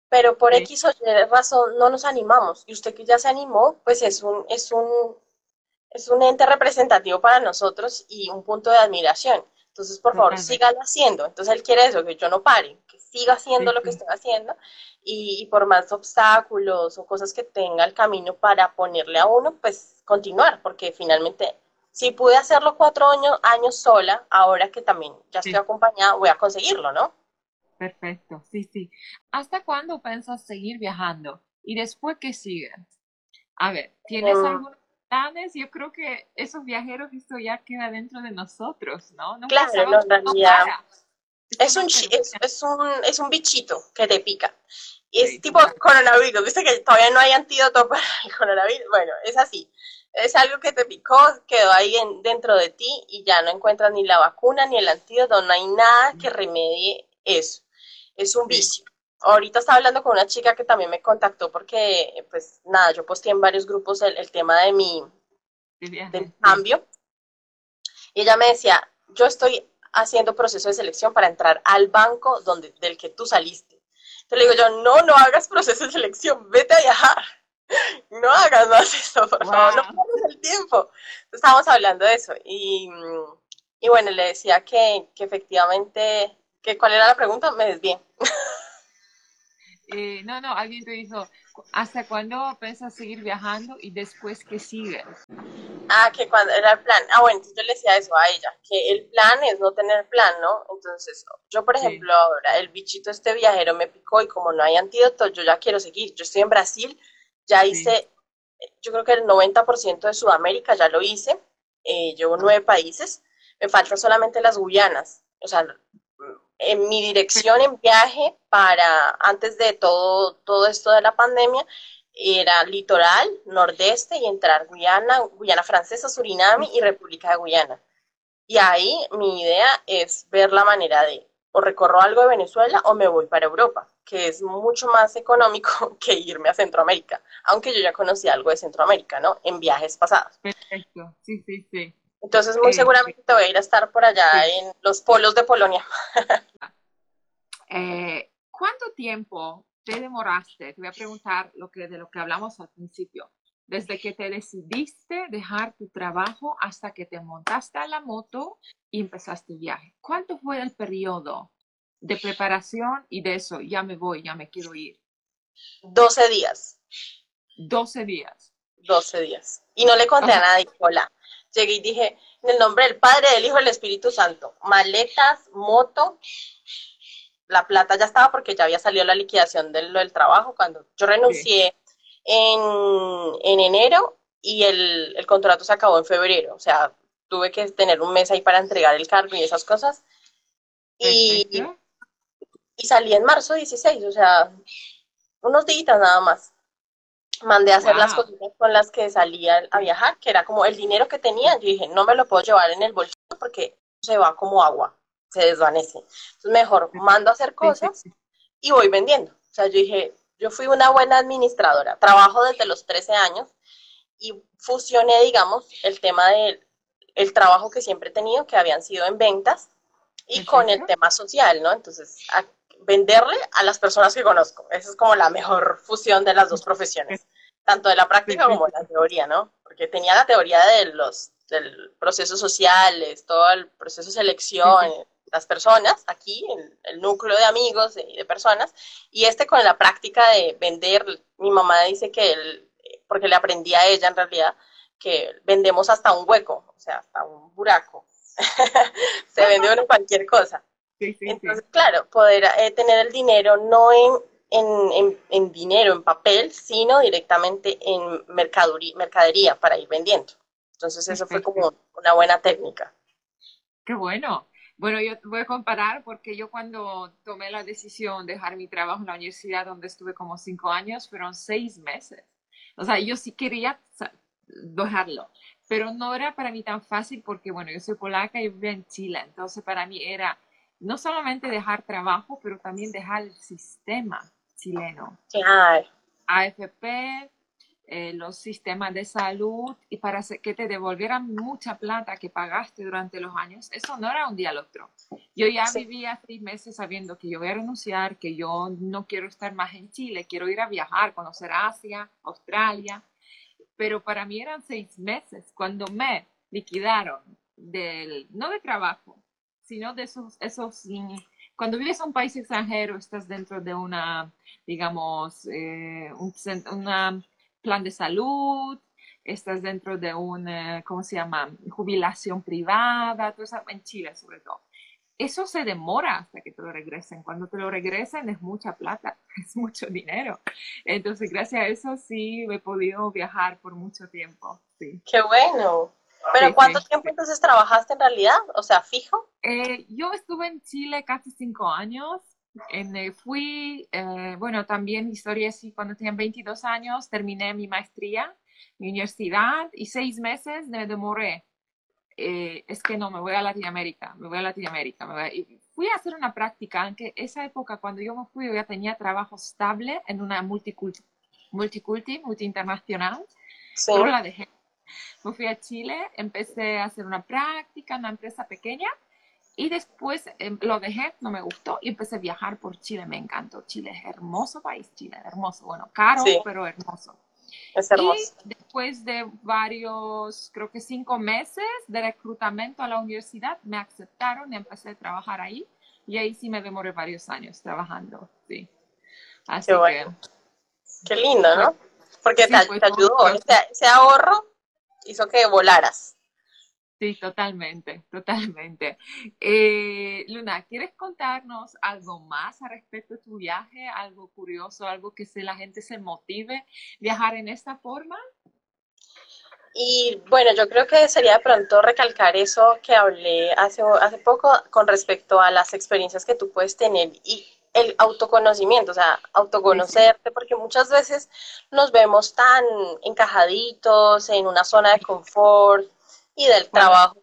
Pero por X o Y razón no nos animamos. Y usted que ya se animó, pues es un, es un, es un ente representativo para nosotros y un punto de admiración. Entonces, por favor, sígalo haciendo. Entonces, él quiere eso, que yo no pare, que siga haciendo lo que estoy haciendo y, por más obstáculos o cosas que tenga el camino para ponerle a uno, pues continuar, porque finalmente, si pude hacerlo cuatro años, años sola, ahora que también ya estoy acompañada, voy a conseguirlo, ¿no? Perfecto, sí, sí. ¿Hasta cuándo piensas seguir viajando? ¿Y después qué sigue? A ver, ¿tienes em, yo creo que esos viajeros, esto ya queda dentro de nosotros, ¿no? claro, no, en realidad. Es un, es, un, es un bichito que te pica. Y es tipo coronavirus, viste que todavía no hay antídoto <laughs> para el coronavirus. Bueno, es así. es algo que te picó, quedó ahí dentro de ti y ya no encuentras ni la vacuna ni el antídoto, no hay nada que remedie eso. Es un vicio. Ahorita estaba hablando con una chica que también me contactó porque, pues nada, yo posté en varios grupos el, tema de mi del cambio. Y ella me decía, yo estoy haciendo proceso de selección para entrar al banco donde, del que tú saliste. Entonces le digo yo, no, no hagas proceso de selección, vete a viajar. <laughs> No hagas más eso, por favor, no pierdas el tiempo. estábamos hablando de eso. Y, y bueno, le decía que, que efectivamente, que cuál era la pregunta, me desvié. <laughs> Eh, no, no, alguien te dijo, ¿hasta cuándo piensas seguir viajando y después qué sigues? Ah, que cuando era el plan. Ah, bueno, yo le decía eso a ella, que el plan es no tener plan, ¿no? Entonces, yo, por ejemplo, ahora el bichito este viajero me picó y como no hay antídoto, yo ya quiero seguir. Yo estoy en Brasil, ya hice, yo creo que el 90% de Sudamérica ya lo hice, eh, llevo nueve países, me faltan solamente las Guyanas. O sea, en mi dirección en viaje para antes de todo, todo esto de la pandemia era litoral, nordeste y entrar Guyana, Guyana Francesa, Suriname y República de Guyana. Y ahí mi idea es ver la manera de o recorro algo de Venezuela o me voy para Europa, que es mucho más económico <laughs> que irme a Centroamérica, aunque yo ya conocí algo de Centroamérica, ¿no? En viajes pasados. Perfecto, sí, sí, sí. Entonces, muy eh, seguramente te voy a ir a estar por allá en los polos de Polonia. Eh, ¿Cuánto tiempo te demoraste? Te voy a preguntar lo que, de lo que hablamos al principio. Desde que te decidiste dejar tu trabajo hasta que te montaste a la moto y empezaste el viaje. ¿Cuánto fue el periodo de preparación y de eso? Ya me voy, ya me quiero ir. 12 días. 12 días. 12 días. Y no le conté a nadie, hola llegué y dije, en el nombre del Padre, del Hijo del Espíritu Santo, maletas, moto, la plata ya estaba porque ya había salido la liquidación del, del trabajo cuando yo renuncié en, en, enero y el, el, contrato se acabó en febrero, o sea, tuve que tener un mes ahí para entregar el cargo y esas cosas. Y, y salí en marzo 16, o sea, unos días nada más mandé a hacer las cosas con las que salía a viajar, que era como el dinero que tenía, yo dije, no me lo puedo llevar en el bolsillo porque se va como agua, se desvanece. Entonces mejor mando a hacer cosas y voy vendiendo. O sea, yo dije, yo fui una buena administradora, trabajo desde los 13 años y fusioné, digamos, el tema del el trabajo que siempre he tenido, que habían sido en ventas, y con el tema social, ¿no? Entonces, venderle a las personas que conozco. Esa es como la mejor fusión de las dos profesiones, tanto de la práctica como de la teoría, ¿no? Porque tenía la teoría de los del procesos sociales, todo el proceso de selección, las personas, aquí, el, el núcleo de amigos y de, personas, y este con la práctica de vender, mi mamá dice que, él, porque le aprendí a ella en realidad, que vendemos hasta un hueco, o sea, hasta un buraco. <laughs> Se vende uno cualquier cosa. Entonces, claro, poder eh, tener el dinero no en, en, dinero, en papel, sino directamente en mercadería para ir vendiendo. Entonces, eso fue como una buena técnica. Qué bueno. Bueno, yo voy a comparar porque yo cuando tomé la decisión de dejar mi trabajo en la universidad donde estuve como cinco años, fueron seis meses. O sea, yo sí quería dejarlo, pero no era para mí tan fácil porque, bueno, yo soy polaca y vivo en Chile, entonces para mí era no solamente dejar trabajo, pero también dejar el sistema chileno. AFP, eh, los sistemas de salud y para que te devolvieran mucha plata que pagaste durante los años, eso no era un día al otro. Yo ya vivía seis meses sabiendo que yo voy a renunciar, que yo no quiero estar más en Chile, quiero ir a viajar, conocer Asia, Australia, pero para mí eran seis meses cuando me liquidaron del, no de trabajo, sino de esos, esos cuando vives en un país extranjero, estás dentro de una, digamos, eh, un plan de salud, estás dentro de una, ¿cómo se llama? Jubilación privada, todo eso, en Chile sobre todo. Eso se demora hasta que te lo regresen. Cuando te lo regresen es mucha plata, <laughs> es mucho dinero. Entonces, gracias a eso sí he podido viajar por mucho tiempo. Sí. Qué bueno. ¿Pero cuánto tiempo entonces trabajaste en realidad? O sea, fijo. Eh, yo estuve en Chile casi cinco años. En, eh, fui, eh, bueno, también historia así, cuando tenía 22 años terminé mi maestría mi universidad y seis meses me demoré. Eh, es que no, me voy a Latinoamérica, me voy a Latinoamérica. Me voy fui a hacer una práctica, aunque esa época cuando yo me fui yo ya tenía trabajo estable en una multiculti, multiculti multi internacional, sí. pero la dejé. Me fui a Chile, empecé a hacer una práctica en una empresa pequeña y después em, lo dejé, no me gustó y empecé a viajar por Chile, me encantó. Chile es hermoso país, Chile, hermoso, bueno, caro, pero hermoso. Es hermoso. Y después de varios, creo que cinco meses de reclutamiento a la universidad, me aceptaron y empecé a trabajar ahí. Y ahí sí me demoré varios años trabajando, sí. Así Qué bueno. Qué lindo, ¿no? Porque te, ayudó, ese ahorro hizo que volaras. Sí, totalmente, totalmente. Eh, Luna, ¿quieres contarnos algo más al respecto de tu viaje? ¿Algo curioso, algo que se, la gente se motive viajar en esta forma? Y bueno, yo creo que sería de pronto recalcar eso que hablé hace, hace poco con respecto a las experiencias que tú puedes tener y el autoconocimiento, o sea, autoconocerte, porque muchas veces nos vemos tan encajaditos en una zona de confort, y del trabajo.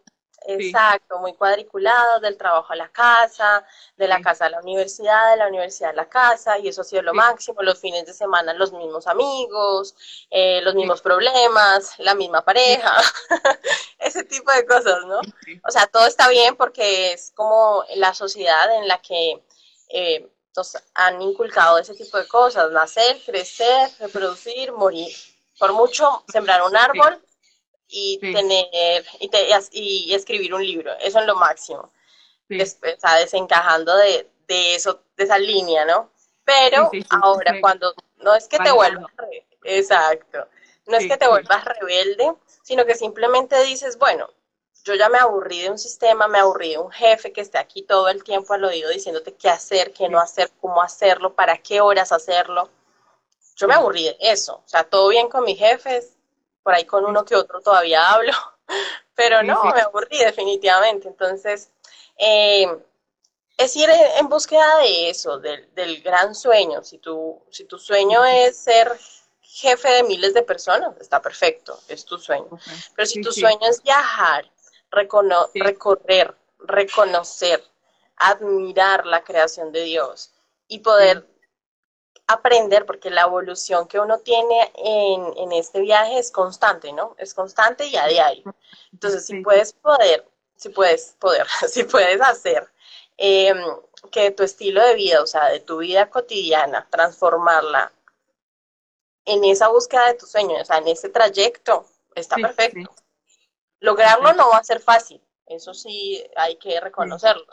Exacto, muy cuadriculado, del trabajo a la casa, de la casa a la universidad, de la universidad a la casa, y eso ha sido lo máximo, los fines de semana los mismos amigos, eh, los mismos problemas, la misma pareja, <laughs> ese tipo de cosas, ¿no? O sea, todo está bien porque es como la sociedad en la que eh, nos han inculcado ese tipo de cosas, nacer, crecer, reproducir, morir. Por mucho sembrar un árbol, y tener y, y, escribir un libro, eso es lo máximo. Después, está desencajando de, de, eso, de esa línea, ¿no? Pero ahora cuando no es que te vuelvas exacto, no es que te vuelvas rebelde, sino que simplemente dices, bueno, yo ya me aburrí de un sistema, me aburrí de un jefe que esté aquí todo el tiempo al oído diciéndote qué hacer, qué no hacer, cómo hacerlo, para qué horas hacerlo. Yo me aburrí de eso. O sea, todo bien con mis jefes, por ahí con uno que otro todavía hablo, <laughs> pero no, me aburrí definitivamente. Entonces, eh, es ir en, búsqueda de eso, del, del, gran sueño. Si tu, si tu sueño es ser jefe de miles de personas, está perfecto, es tu sueño. Pero si tu sueño es viajar, recorrer, reconocer, admirar la creación de Dios y poder aprender, porque la evolución que uno tiene en, en, este viaje es constante, ¿no? Es constante y a diario. Entonces, si puedes poder, si puedes poder, <laughs> si puedes hacer em, que tu estilo de vida, o sea, de tu vida cotidiana, transformarla en esa búsqueda de tu sueño, o sea, en ese trayecto, está perfecto. Lograrlo no va a ser fácil, eso sí hay que reconocerlo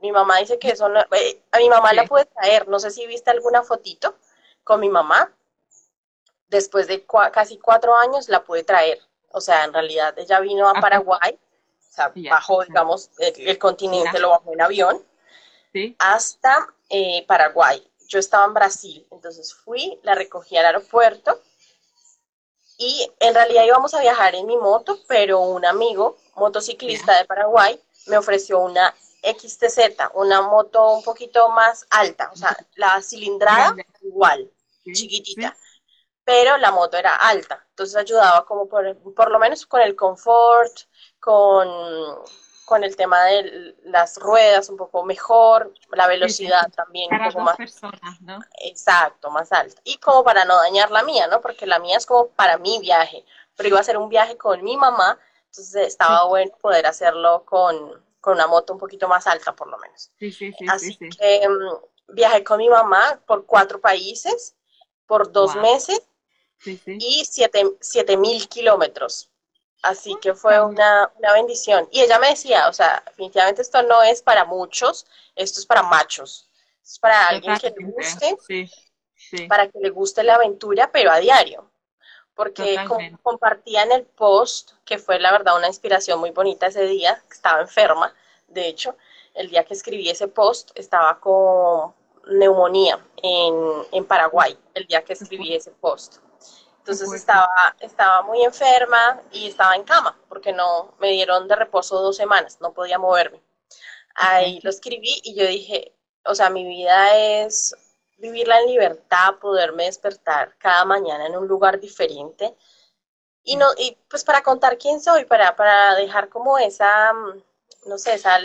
mi mamá dice que eso no, eh, a mi mamá la puede traer, no sé si viste alguna fotito con mi mamá, después de casi cuatro años la puede traer, o sea, en realidad ella vino a Paraguay, o sea, bajó, digamos, el, continente lo bajó en avión, hasta eh, Paraguay. Yo estaba en Brasil, entonces fui, la recogí al aeropuerto y en realidad íbamos a viajar en mi moto, pero un amigo motociclista de Paraguay me ofreció una XTZ, una moto un poquito más alta, o sea, la cilindrada igual, chiquitita, pero la moto era alta, entonces ayudaba como por, por lo menos con el confort, con, con el tema de las ruedas un poco mejor, la velocidad también un poco más. Personas, ¿no? Exacto, más alta. Y como para no dañar la mía, ¿no? Porque la mía es como para mi viaje, pero iba a ser un viaje con mi mamá, entonces estaba bueno poder hacerlo con, con una moto un poquito más alta, por lo menos. Sí, sí, sí. Así que mm, viajé con mi mamá por cuatro países, por dos meses y siete, mil kilómetros. Así que fue una, bendición. Y ella me decía, o sea, definitivamente esto no es para muchos, esto es para machos. Es para alguien que le guste, para que le guste la aventura, pero a diario. Porque compartía en el post, que fue la verdad una inspiración muy bonita ese día, estaba enferma, de hecho, el día que escribí ese post estaba con neumonía en, Paraguay, el día que escribí ese post. Entonces estaba, estaba muy enferma y estaba en cama porque no me dieron de reposo dos semanas, no podía moverme. Ahí lo escribí y yo dije, o sea, mi vida es vivirla en libertad, poderme despertar cada mañana en un lugar diferente. Y, no, y pues para contar quién soy, para, para dejar como esa, mm, no sé, esa,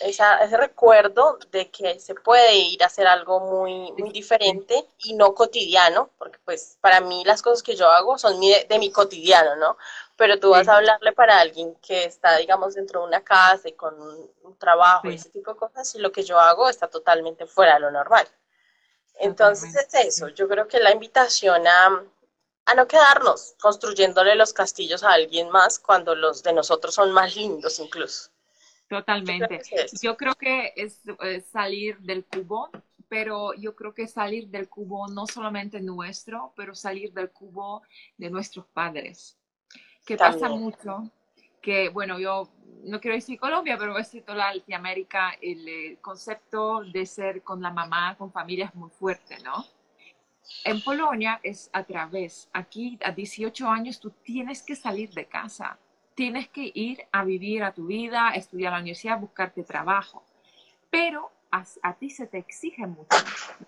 ese recuerdo de que se puede ir a hacer algo muy, muy diferente y no cotidiano, porque pues para mí las cosas que yo hago son de, de mi cotidiano, ¿no? Pero tú vas a hablarle para alguien que está, digamos, dentro de una casa y con un, trabajo y ese tipo de cosas, y lo que yo hago está totalmente fuera de lo normal. Entonces es eso, yo creo que la invitación a, a no quedarnos construyéndole los castillos a alguien más cuando los de nosotros son más lindos incluso. Totalmente. Yo creo que es, salir del cubo, pero yo creo que salir del cubo no solamente nuestro, pero salir del cubo de nuestros padres. Que pasa mucho, que bueno, yo no quiero decir Colombia, pero es toda Latinoamérica, el, el concepto de ser con la mamá, con familia es muy fuerte, ¿no? En Polonia es a través. Aquí a 18 años tú tienes que salir de casa. Tienes que ir a vivir a tu vida, estudiar a la universidad, buscarte trabajo. Pero a, ti se te exige mucho.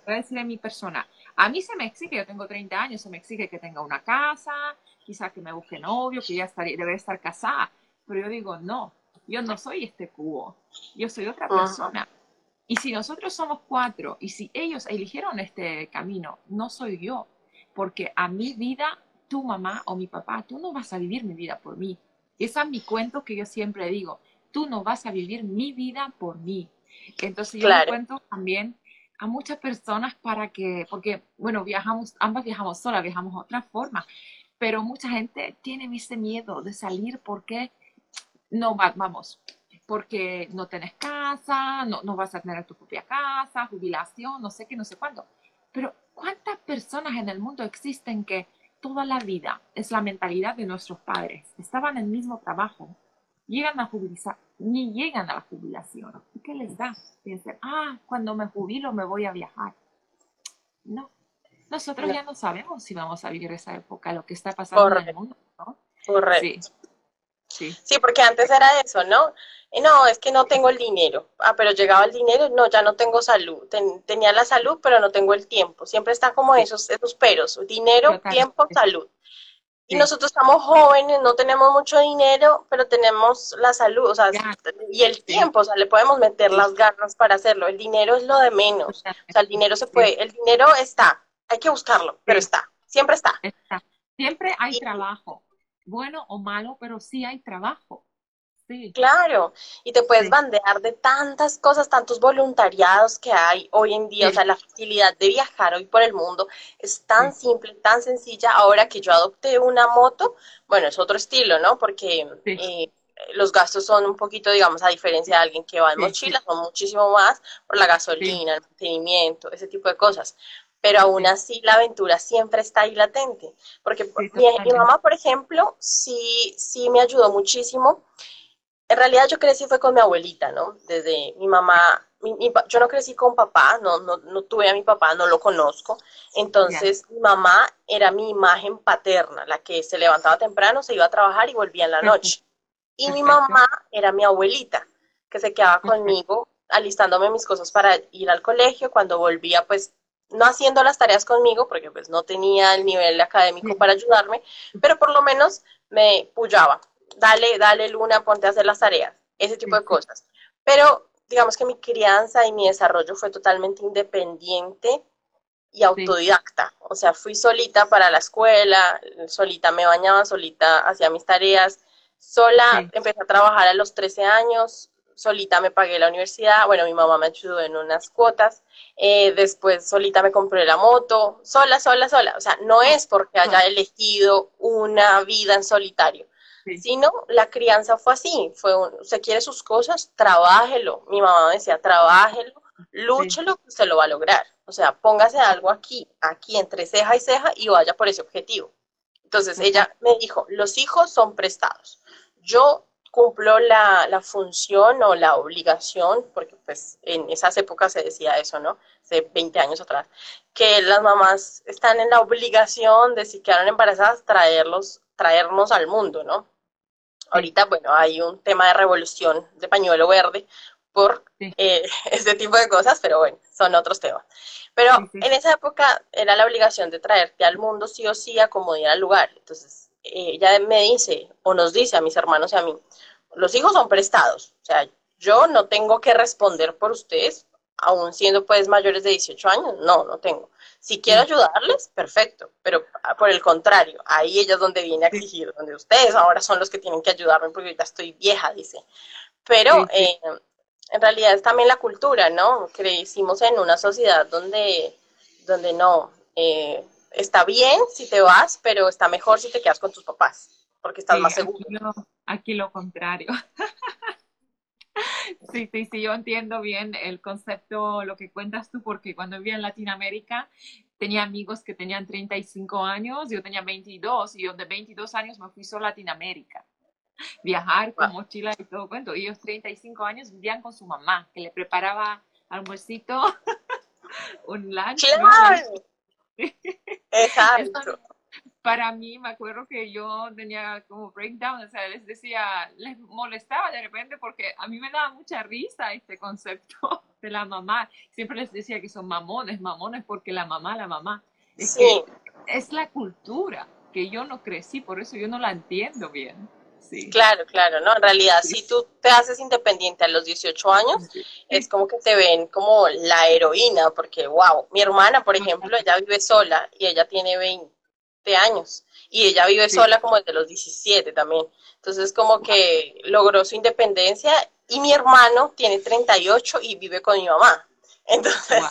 Voy a decir mi persona. A mí se me exige, yo tengo 30 años, se me exige que tenga una casa, quizá que me busque novio, que ya estaría, debe estar casada. Pero yo digo, no, yo no soy este cubo, yo soy otra persona. Y si nosotros somos cuatro y si ellos eligieron este camino, no soy yo, porque a mi vida, tu mamá o mi papá, tú no vas a vivir mi vida por mí. Ese es mi cuento que yo siempre digo, tú no vas a vivir mi vida por mí. Entonces yo le cuento también a muchas personas para que, porque, bueno, viajamos, ambas viajamos solas, viajamos de otra forma, pero mucha gente tiene ese miedo de salir porque no, vamos, porque no tienes casa, no, no vas a tener tu propia casa, jubilación, no sé qué, no sé cuándo. Pero ¿cuántas personas en el mundo existen que toda la vida es la mentalidad de nuestros padres? Estaban en el mismo trabajo, llegan a jubilar, ni llegan a la jubilación. ¿Y qué les da? Piensan, ah, cuando me jubilo me voy a viajar. No, nosotros ya no sabemos si vamos a vivir esa época, lo que está pasando en el mundo, ¿no? Correcto. Sí. Sí. porque antes era eso, ¿no? no, es que no tengo el dinero. Ah, pero llegaba el dinero, no, ya no tengo salud. tenía la salud, pero no tengo el tiempo. Siempre está como esos, esos peros, dinero, tiempo, salud. Y nosotros estamos jóvenes, no tenemos mucho dinero, pero tenemos la salud, o sea, y el tiempo, o sea, le podemos meter las ganas para hacerlo. El dinero es lo de menos. O sea, el dinero se puede, el dinero está, hay que buscarlo, pero está, siempre está. Siempre hay trabajo, bueno o malo, pero sí hay trabajo. Claro, y te puedes bandear de tantas cosas, tantos voluntariados que hay hoy en día, o sea, la facilidad de viajar hoy por el mundo es tan simple, tan sencilla. Ahora que yo adopté una moto, bueno, es otro estilo, ¿no? Porque eh, los gastos son un poquito, digamos, a diferencia de alguien que va en mochila, son muchísimo más por la gasolina, el mantenimiento, ese tipo de cosas pero aún así la aventura siempre está ahí latente. Porque mi, mi, mamá, por ejemplo, sí, sí me ayudó muchísimo en realidad yo crecí fue con mi abuelita, ¿no? Desde mi mamá, yo no crecí con papá, no, no, no, tuve a mi papá, no lo conozco. Entonces mi mamá era mi imagen paterna, la que se levantaba temprano, se iba a trabajar y volvía en la noche. <laughs> Y mi mamá era mi abuelita, que se quedaba conmigo alistándome mis cosas para ir al colegio. Cuando volvía, pues no haciendo las tareas conmigo, porque pues no tenía el nivel académico para ayudarme, pero por lo menos me puyaba, dale, dale luna, ponte a hacer las tareas, ese tipo de cosas. Pero digamos que mi crianza y mi desarrollo fue totalmente independiente y autodidacta. O sea, fui solita para la escuela, solita me bañaba, solita hacía mis tareas, sola empecé a trabajar a los 13 años, solita me pagué la universidad, bueno, mi mamá me ayudó en unas cuotas, eh, después solita me compré la moto, sola, sola, sola. O sea, no es porque haya elegido una vida en solitario, sino la crianza fue así, fue un, usted quiere sus cosas, trabájelo. Mi mamá me decía, trabájelo, lúchelo, que usted lo va a lograr. O sea, póngase algo aquí, aquí entre ceja y ceja y vaya por ese objetivo. Entonces ella me dijo, los hijos son prestados. Yo cumplo la, la, función o la obligación, porque pues en esas épocas se decía eso, ¿no? Hace 20 años atrás, que las mamás están en la obligación de si quedaron embarazadas traerlos, traernos al mundo, ¿no? Ahorita, bueno, hay un tema de revolución de pañuelo verde, por eh, <laughs> este tipo de cosas, pero bueno, son otros temas. Pero en esa época era la obligación de traerte al mundo sí o sí a acomodar al lugar. Entonces, ella me dice, o nos dice a mis hermanos y a mí, los hijos son prestados, o sea, yo no tengo que responder por ustedes, aún siendo pues mayores de 18 años, no, no tengo. Si quiero ayudarles, perfecto, pero ah, por el contrario, ahí ella es donde viene a exigir, donde ustedes ahora son los que tienen que ayudarme porque ya estoy vieja, dice. Pero eh, en realidad es también la cultura, ¿no? Crecimos en una sociedad donde, donde no, eh, está bien si te vas, pero está mejor si te quedas con tus papás, porque estás más seguro. aquí lo contrario. <laughs> Sí, sí, sí, yo entiendo bien el concepto, lo que cuentas tú, porque cuando vivía en Latinoamérica tenía amigos que tenían 35 años, yo tenía 22 y yo de 22 años me fui solo a Latinoamérica. Viajar con mochila y todo cuento. Y ellos 35 años vivían con su mamá, que le preparaba almuercito, <laughs> un lunch. Exacto para mí, me acuerdo que yo tenía como breakdown, o sea, les decía, les molestaba de repente porque a mí me daba mucha risa este concepto <laughs> de la mamá. Siempre les decía que son mamones, mamones porque la mamá, la mamá. Es que es la cultura que yo no crecí, por eso yo no la entiendo bien. Sí. Claro, claro, ¿no? En realidad, si tú te haces independiente a los 18 años, es como que te ven como la heroína, porque, wow, mi hermana, por ejemplo, ella vive sola y ella tiene 20 años y ella vive sola como desde los 17 también. Entonces como que logró su independencia y mi hermano tiene 38 y vive con mi mamá. Entonces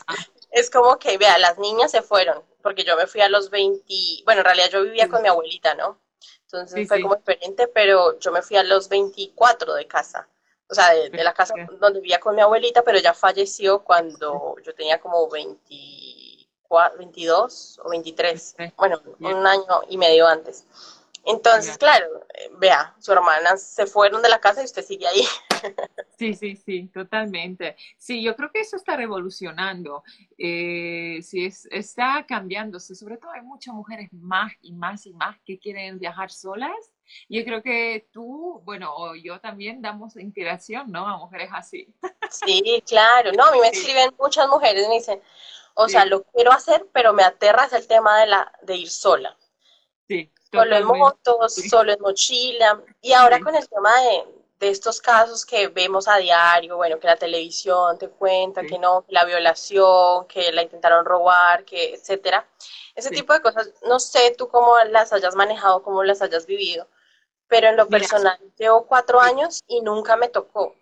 es como que, vea, las niñas se fueron, porque yo me fui a los 20, bueno, en realidad yo vivía con mi abuelita, ¿no? Entonces fue como diferente, pero yo me fui a los 24 de casa. O sea, de, la casa donde vivía con mi abuelita, pero ya falleció cuando yo tenía como 20 22 o 23, bueno, un año y medio antes. Entonces, claro, eh, vea, su hermana se fueron de la casa y usted sigue ahí. Sí, sí, sí, totalmente. Sí, yo creo que eso está revolucionando. Eh, sí, es, está cambiándose. Sobre todo hay muchas mujeres más y más y más que quieren viajar solas. Yo creo que tú, bueno, o yo también damos inspiración, ¿no? A mujeres así. Sí, claro. No, a mí me escriben muchas mujeres y me dicen, o sea, lo quiero hacer, pero me aterra el tema de, la, de ir sola. Sí. Solo en motos, solo en mochila. Y ahora con el tema de, de, estos casos que vemos a diario, bueno, que la televisión te cuenta, que no, que la violación, que la intentaron robar, que etcétera. Ese tipo de cosas, no sé tú cómo las hayas manejado, cómo las hayas vivido, pero en lo personal llevo cuatro años y nunca me tocó.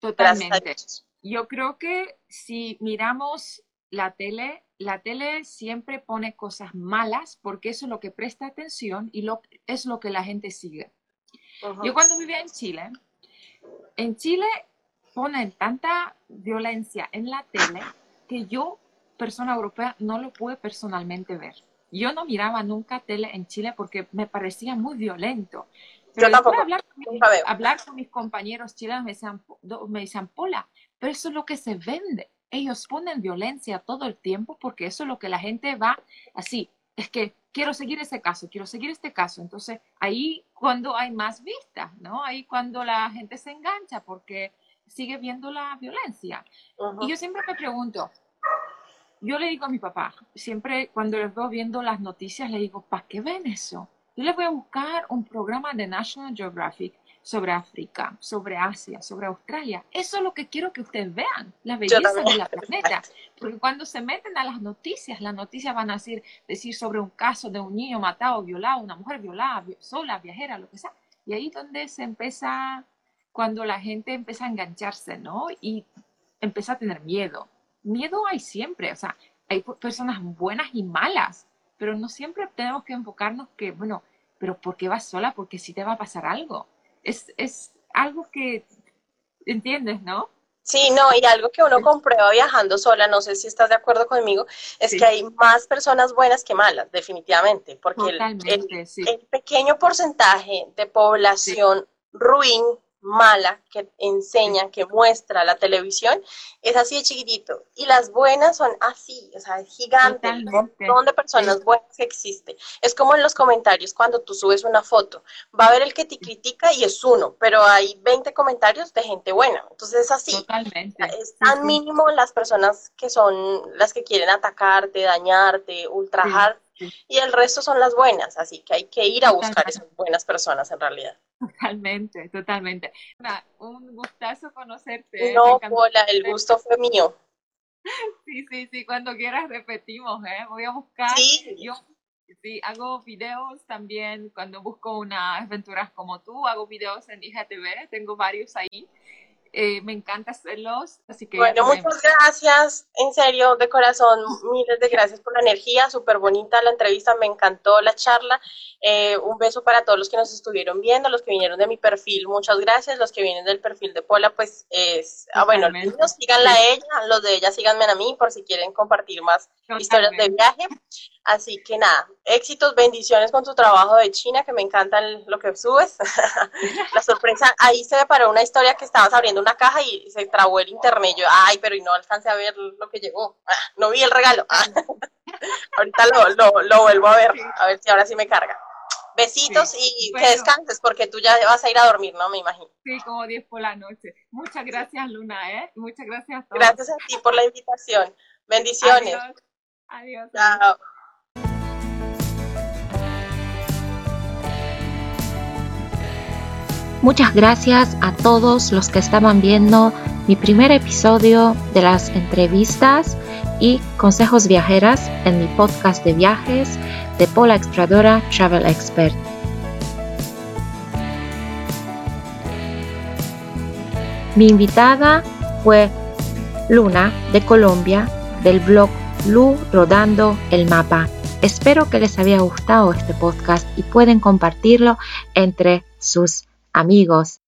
Totalmente. Yo creo que si miramos la tele, la tele siempre pone cosas malas porque eso es lo que presta atención y lo, es lo que la gente sigue. Yo cuando vivía en Chile, en Chile ponen tanta violencia en la tele que yo, persona europea, no lo pude personalmente ver. Yo no miraba nunca tele en Chile porque me parecía muy violento. Pero yo tampoco, hablar, con hablar con mis compañeros chilenos me decían, me decían, Pola, pero eso es lo que se vende ellos ponen violencia todo el tiempo porque eso es lo que la gente va así. Es que quiero seguir ese caso, quiero seguir este caso. Entonces, ahí cuando hay más vistas, ¿no? Ahí cuando la gente se engancha porque sigue viendo la violencia. Y yo siempre me pregunto, yo le digo a mi papá, siempre cuando les veo viendo las noticias, le digo, ¿para qué ven eso? Yo les voy a buscar un programa de National Geographic sobre África, sobre Asia, sobre Australia. Eso es lo que quiero que ustedes vean, la belleza de la planeta. Porque cuando se meten a las noticias, las noticias van a decir, decir sobre un caso de un niño matado, violado, una mujer violada, sola, viajera, lo que sea. Y ahí es donde se empieza, cuando la gente empieza a engancharse, ¿no? Y empieza a tener miedo. Miedo hay siempre, o sea, hay personas buenas y malas, pero no siempre tenemos que enfocarnos que, bueno, pero ¿por qué vas sola? Porque si te va a pasar algo es, es algo que entiendes, ¿no? Sí, no, y algo que uno comprueba viajando sola, no sé si estás de acuerdo conmigo, es que hay más personas buenas que malas, definitivamente, porque el, el, pequeño porcentaje de población ruin mala que enseña, que muestra la televisión, es así de chiquitito. Y las buenas son así, o sea, es gigante, un montón de personas buenas que existe. Es como en los comentarios cuando tú subes una foto. Va a haber el que te critica y es uno, pero hay 20 comentarios de gente buena. Entonces es así. Totalmente. Es tan mínimo las personas que son las que quieren atacarte, dañarte, ultrajar y el resto son las buenas, así que hay que ir a buscar esas buenas personas en realidad. Totalmente, totalmente. un gustazo conocerte. No, Pola, el gusto fue mío. <laughs> Sí, sí, sí, cuando quieras repetimos, ¿eh? Voy a buscar. Sí. Yo sí, hago videos también cuando busco unas aventuras como tú, hago videos en IGTV, tengo varios ahí. Eh, me encanta hacerlos, así que... Bueno, muchas gracias, en serio, de corazón, miles de gracias por la energía, súper bonita la entrevista, me encantó la charla. Eh, un beso para todos los que nos estuvieron viendo, los que vinieron de mi perfil, muchas gracias, los que vienen del perfil de Pola, pues es, ah, bueno, los síganla a ella, los de ella síganme a mí por si quieren compartir más historias de viaje. Así que nada, éxitos, bendiciones con tu trabajo de China, que me encanta lo que subes. <laughs> la sorpresa, ahí se me paró una historia que estabas abriendo una caja y se trabó el internet. Yo, ay, pero y no alcancé a ver lo que llegó. Ah, no vi el regalo. Ah, <laughs> ahorita lo, lo, vuelvo a ver, a ver si ahora sí me carga. Besitos y que descanses porque tú ya vas a ir a dormir, ¿no? Me imagino. Sí, como 10 por la noche. Muchas gracias, Luna, ¿eh? Muchas gracias a todos. Gracias a ti por la invitación. Bendiciones. Adiós. Chao. Muchas gracias a todos los que estaban viendo mi primer episodio de las entrevistas y consejos viajeras en mi podcast de viajes de Pola Exploradora Travel Expert. Mi invitada fue Luna de Colombia del blog Lu Rodando el Mapa. Espero que les haya gustado este podcast y pueden compartirlo entre sus amigos.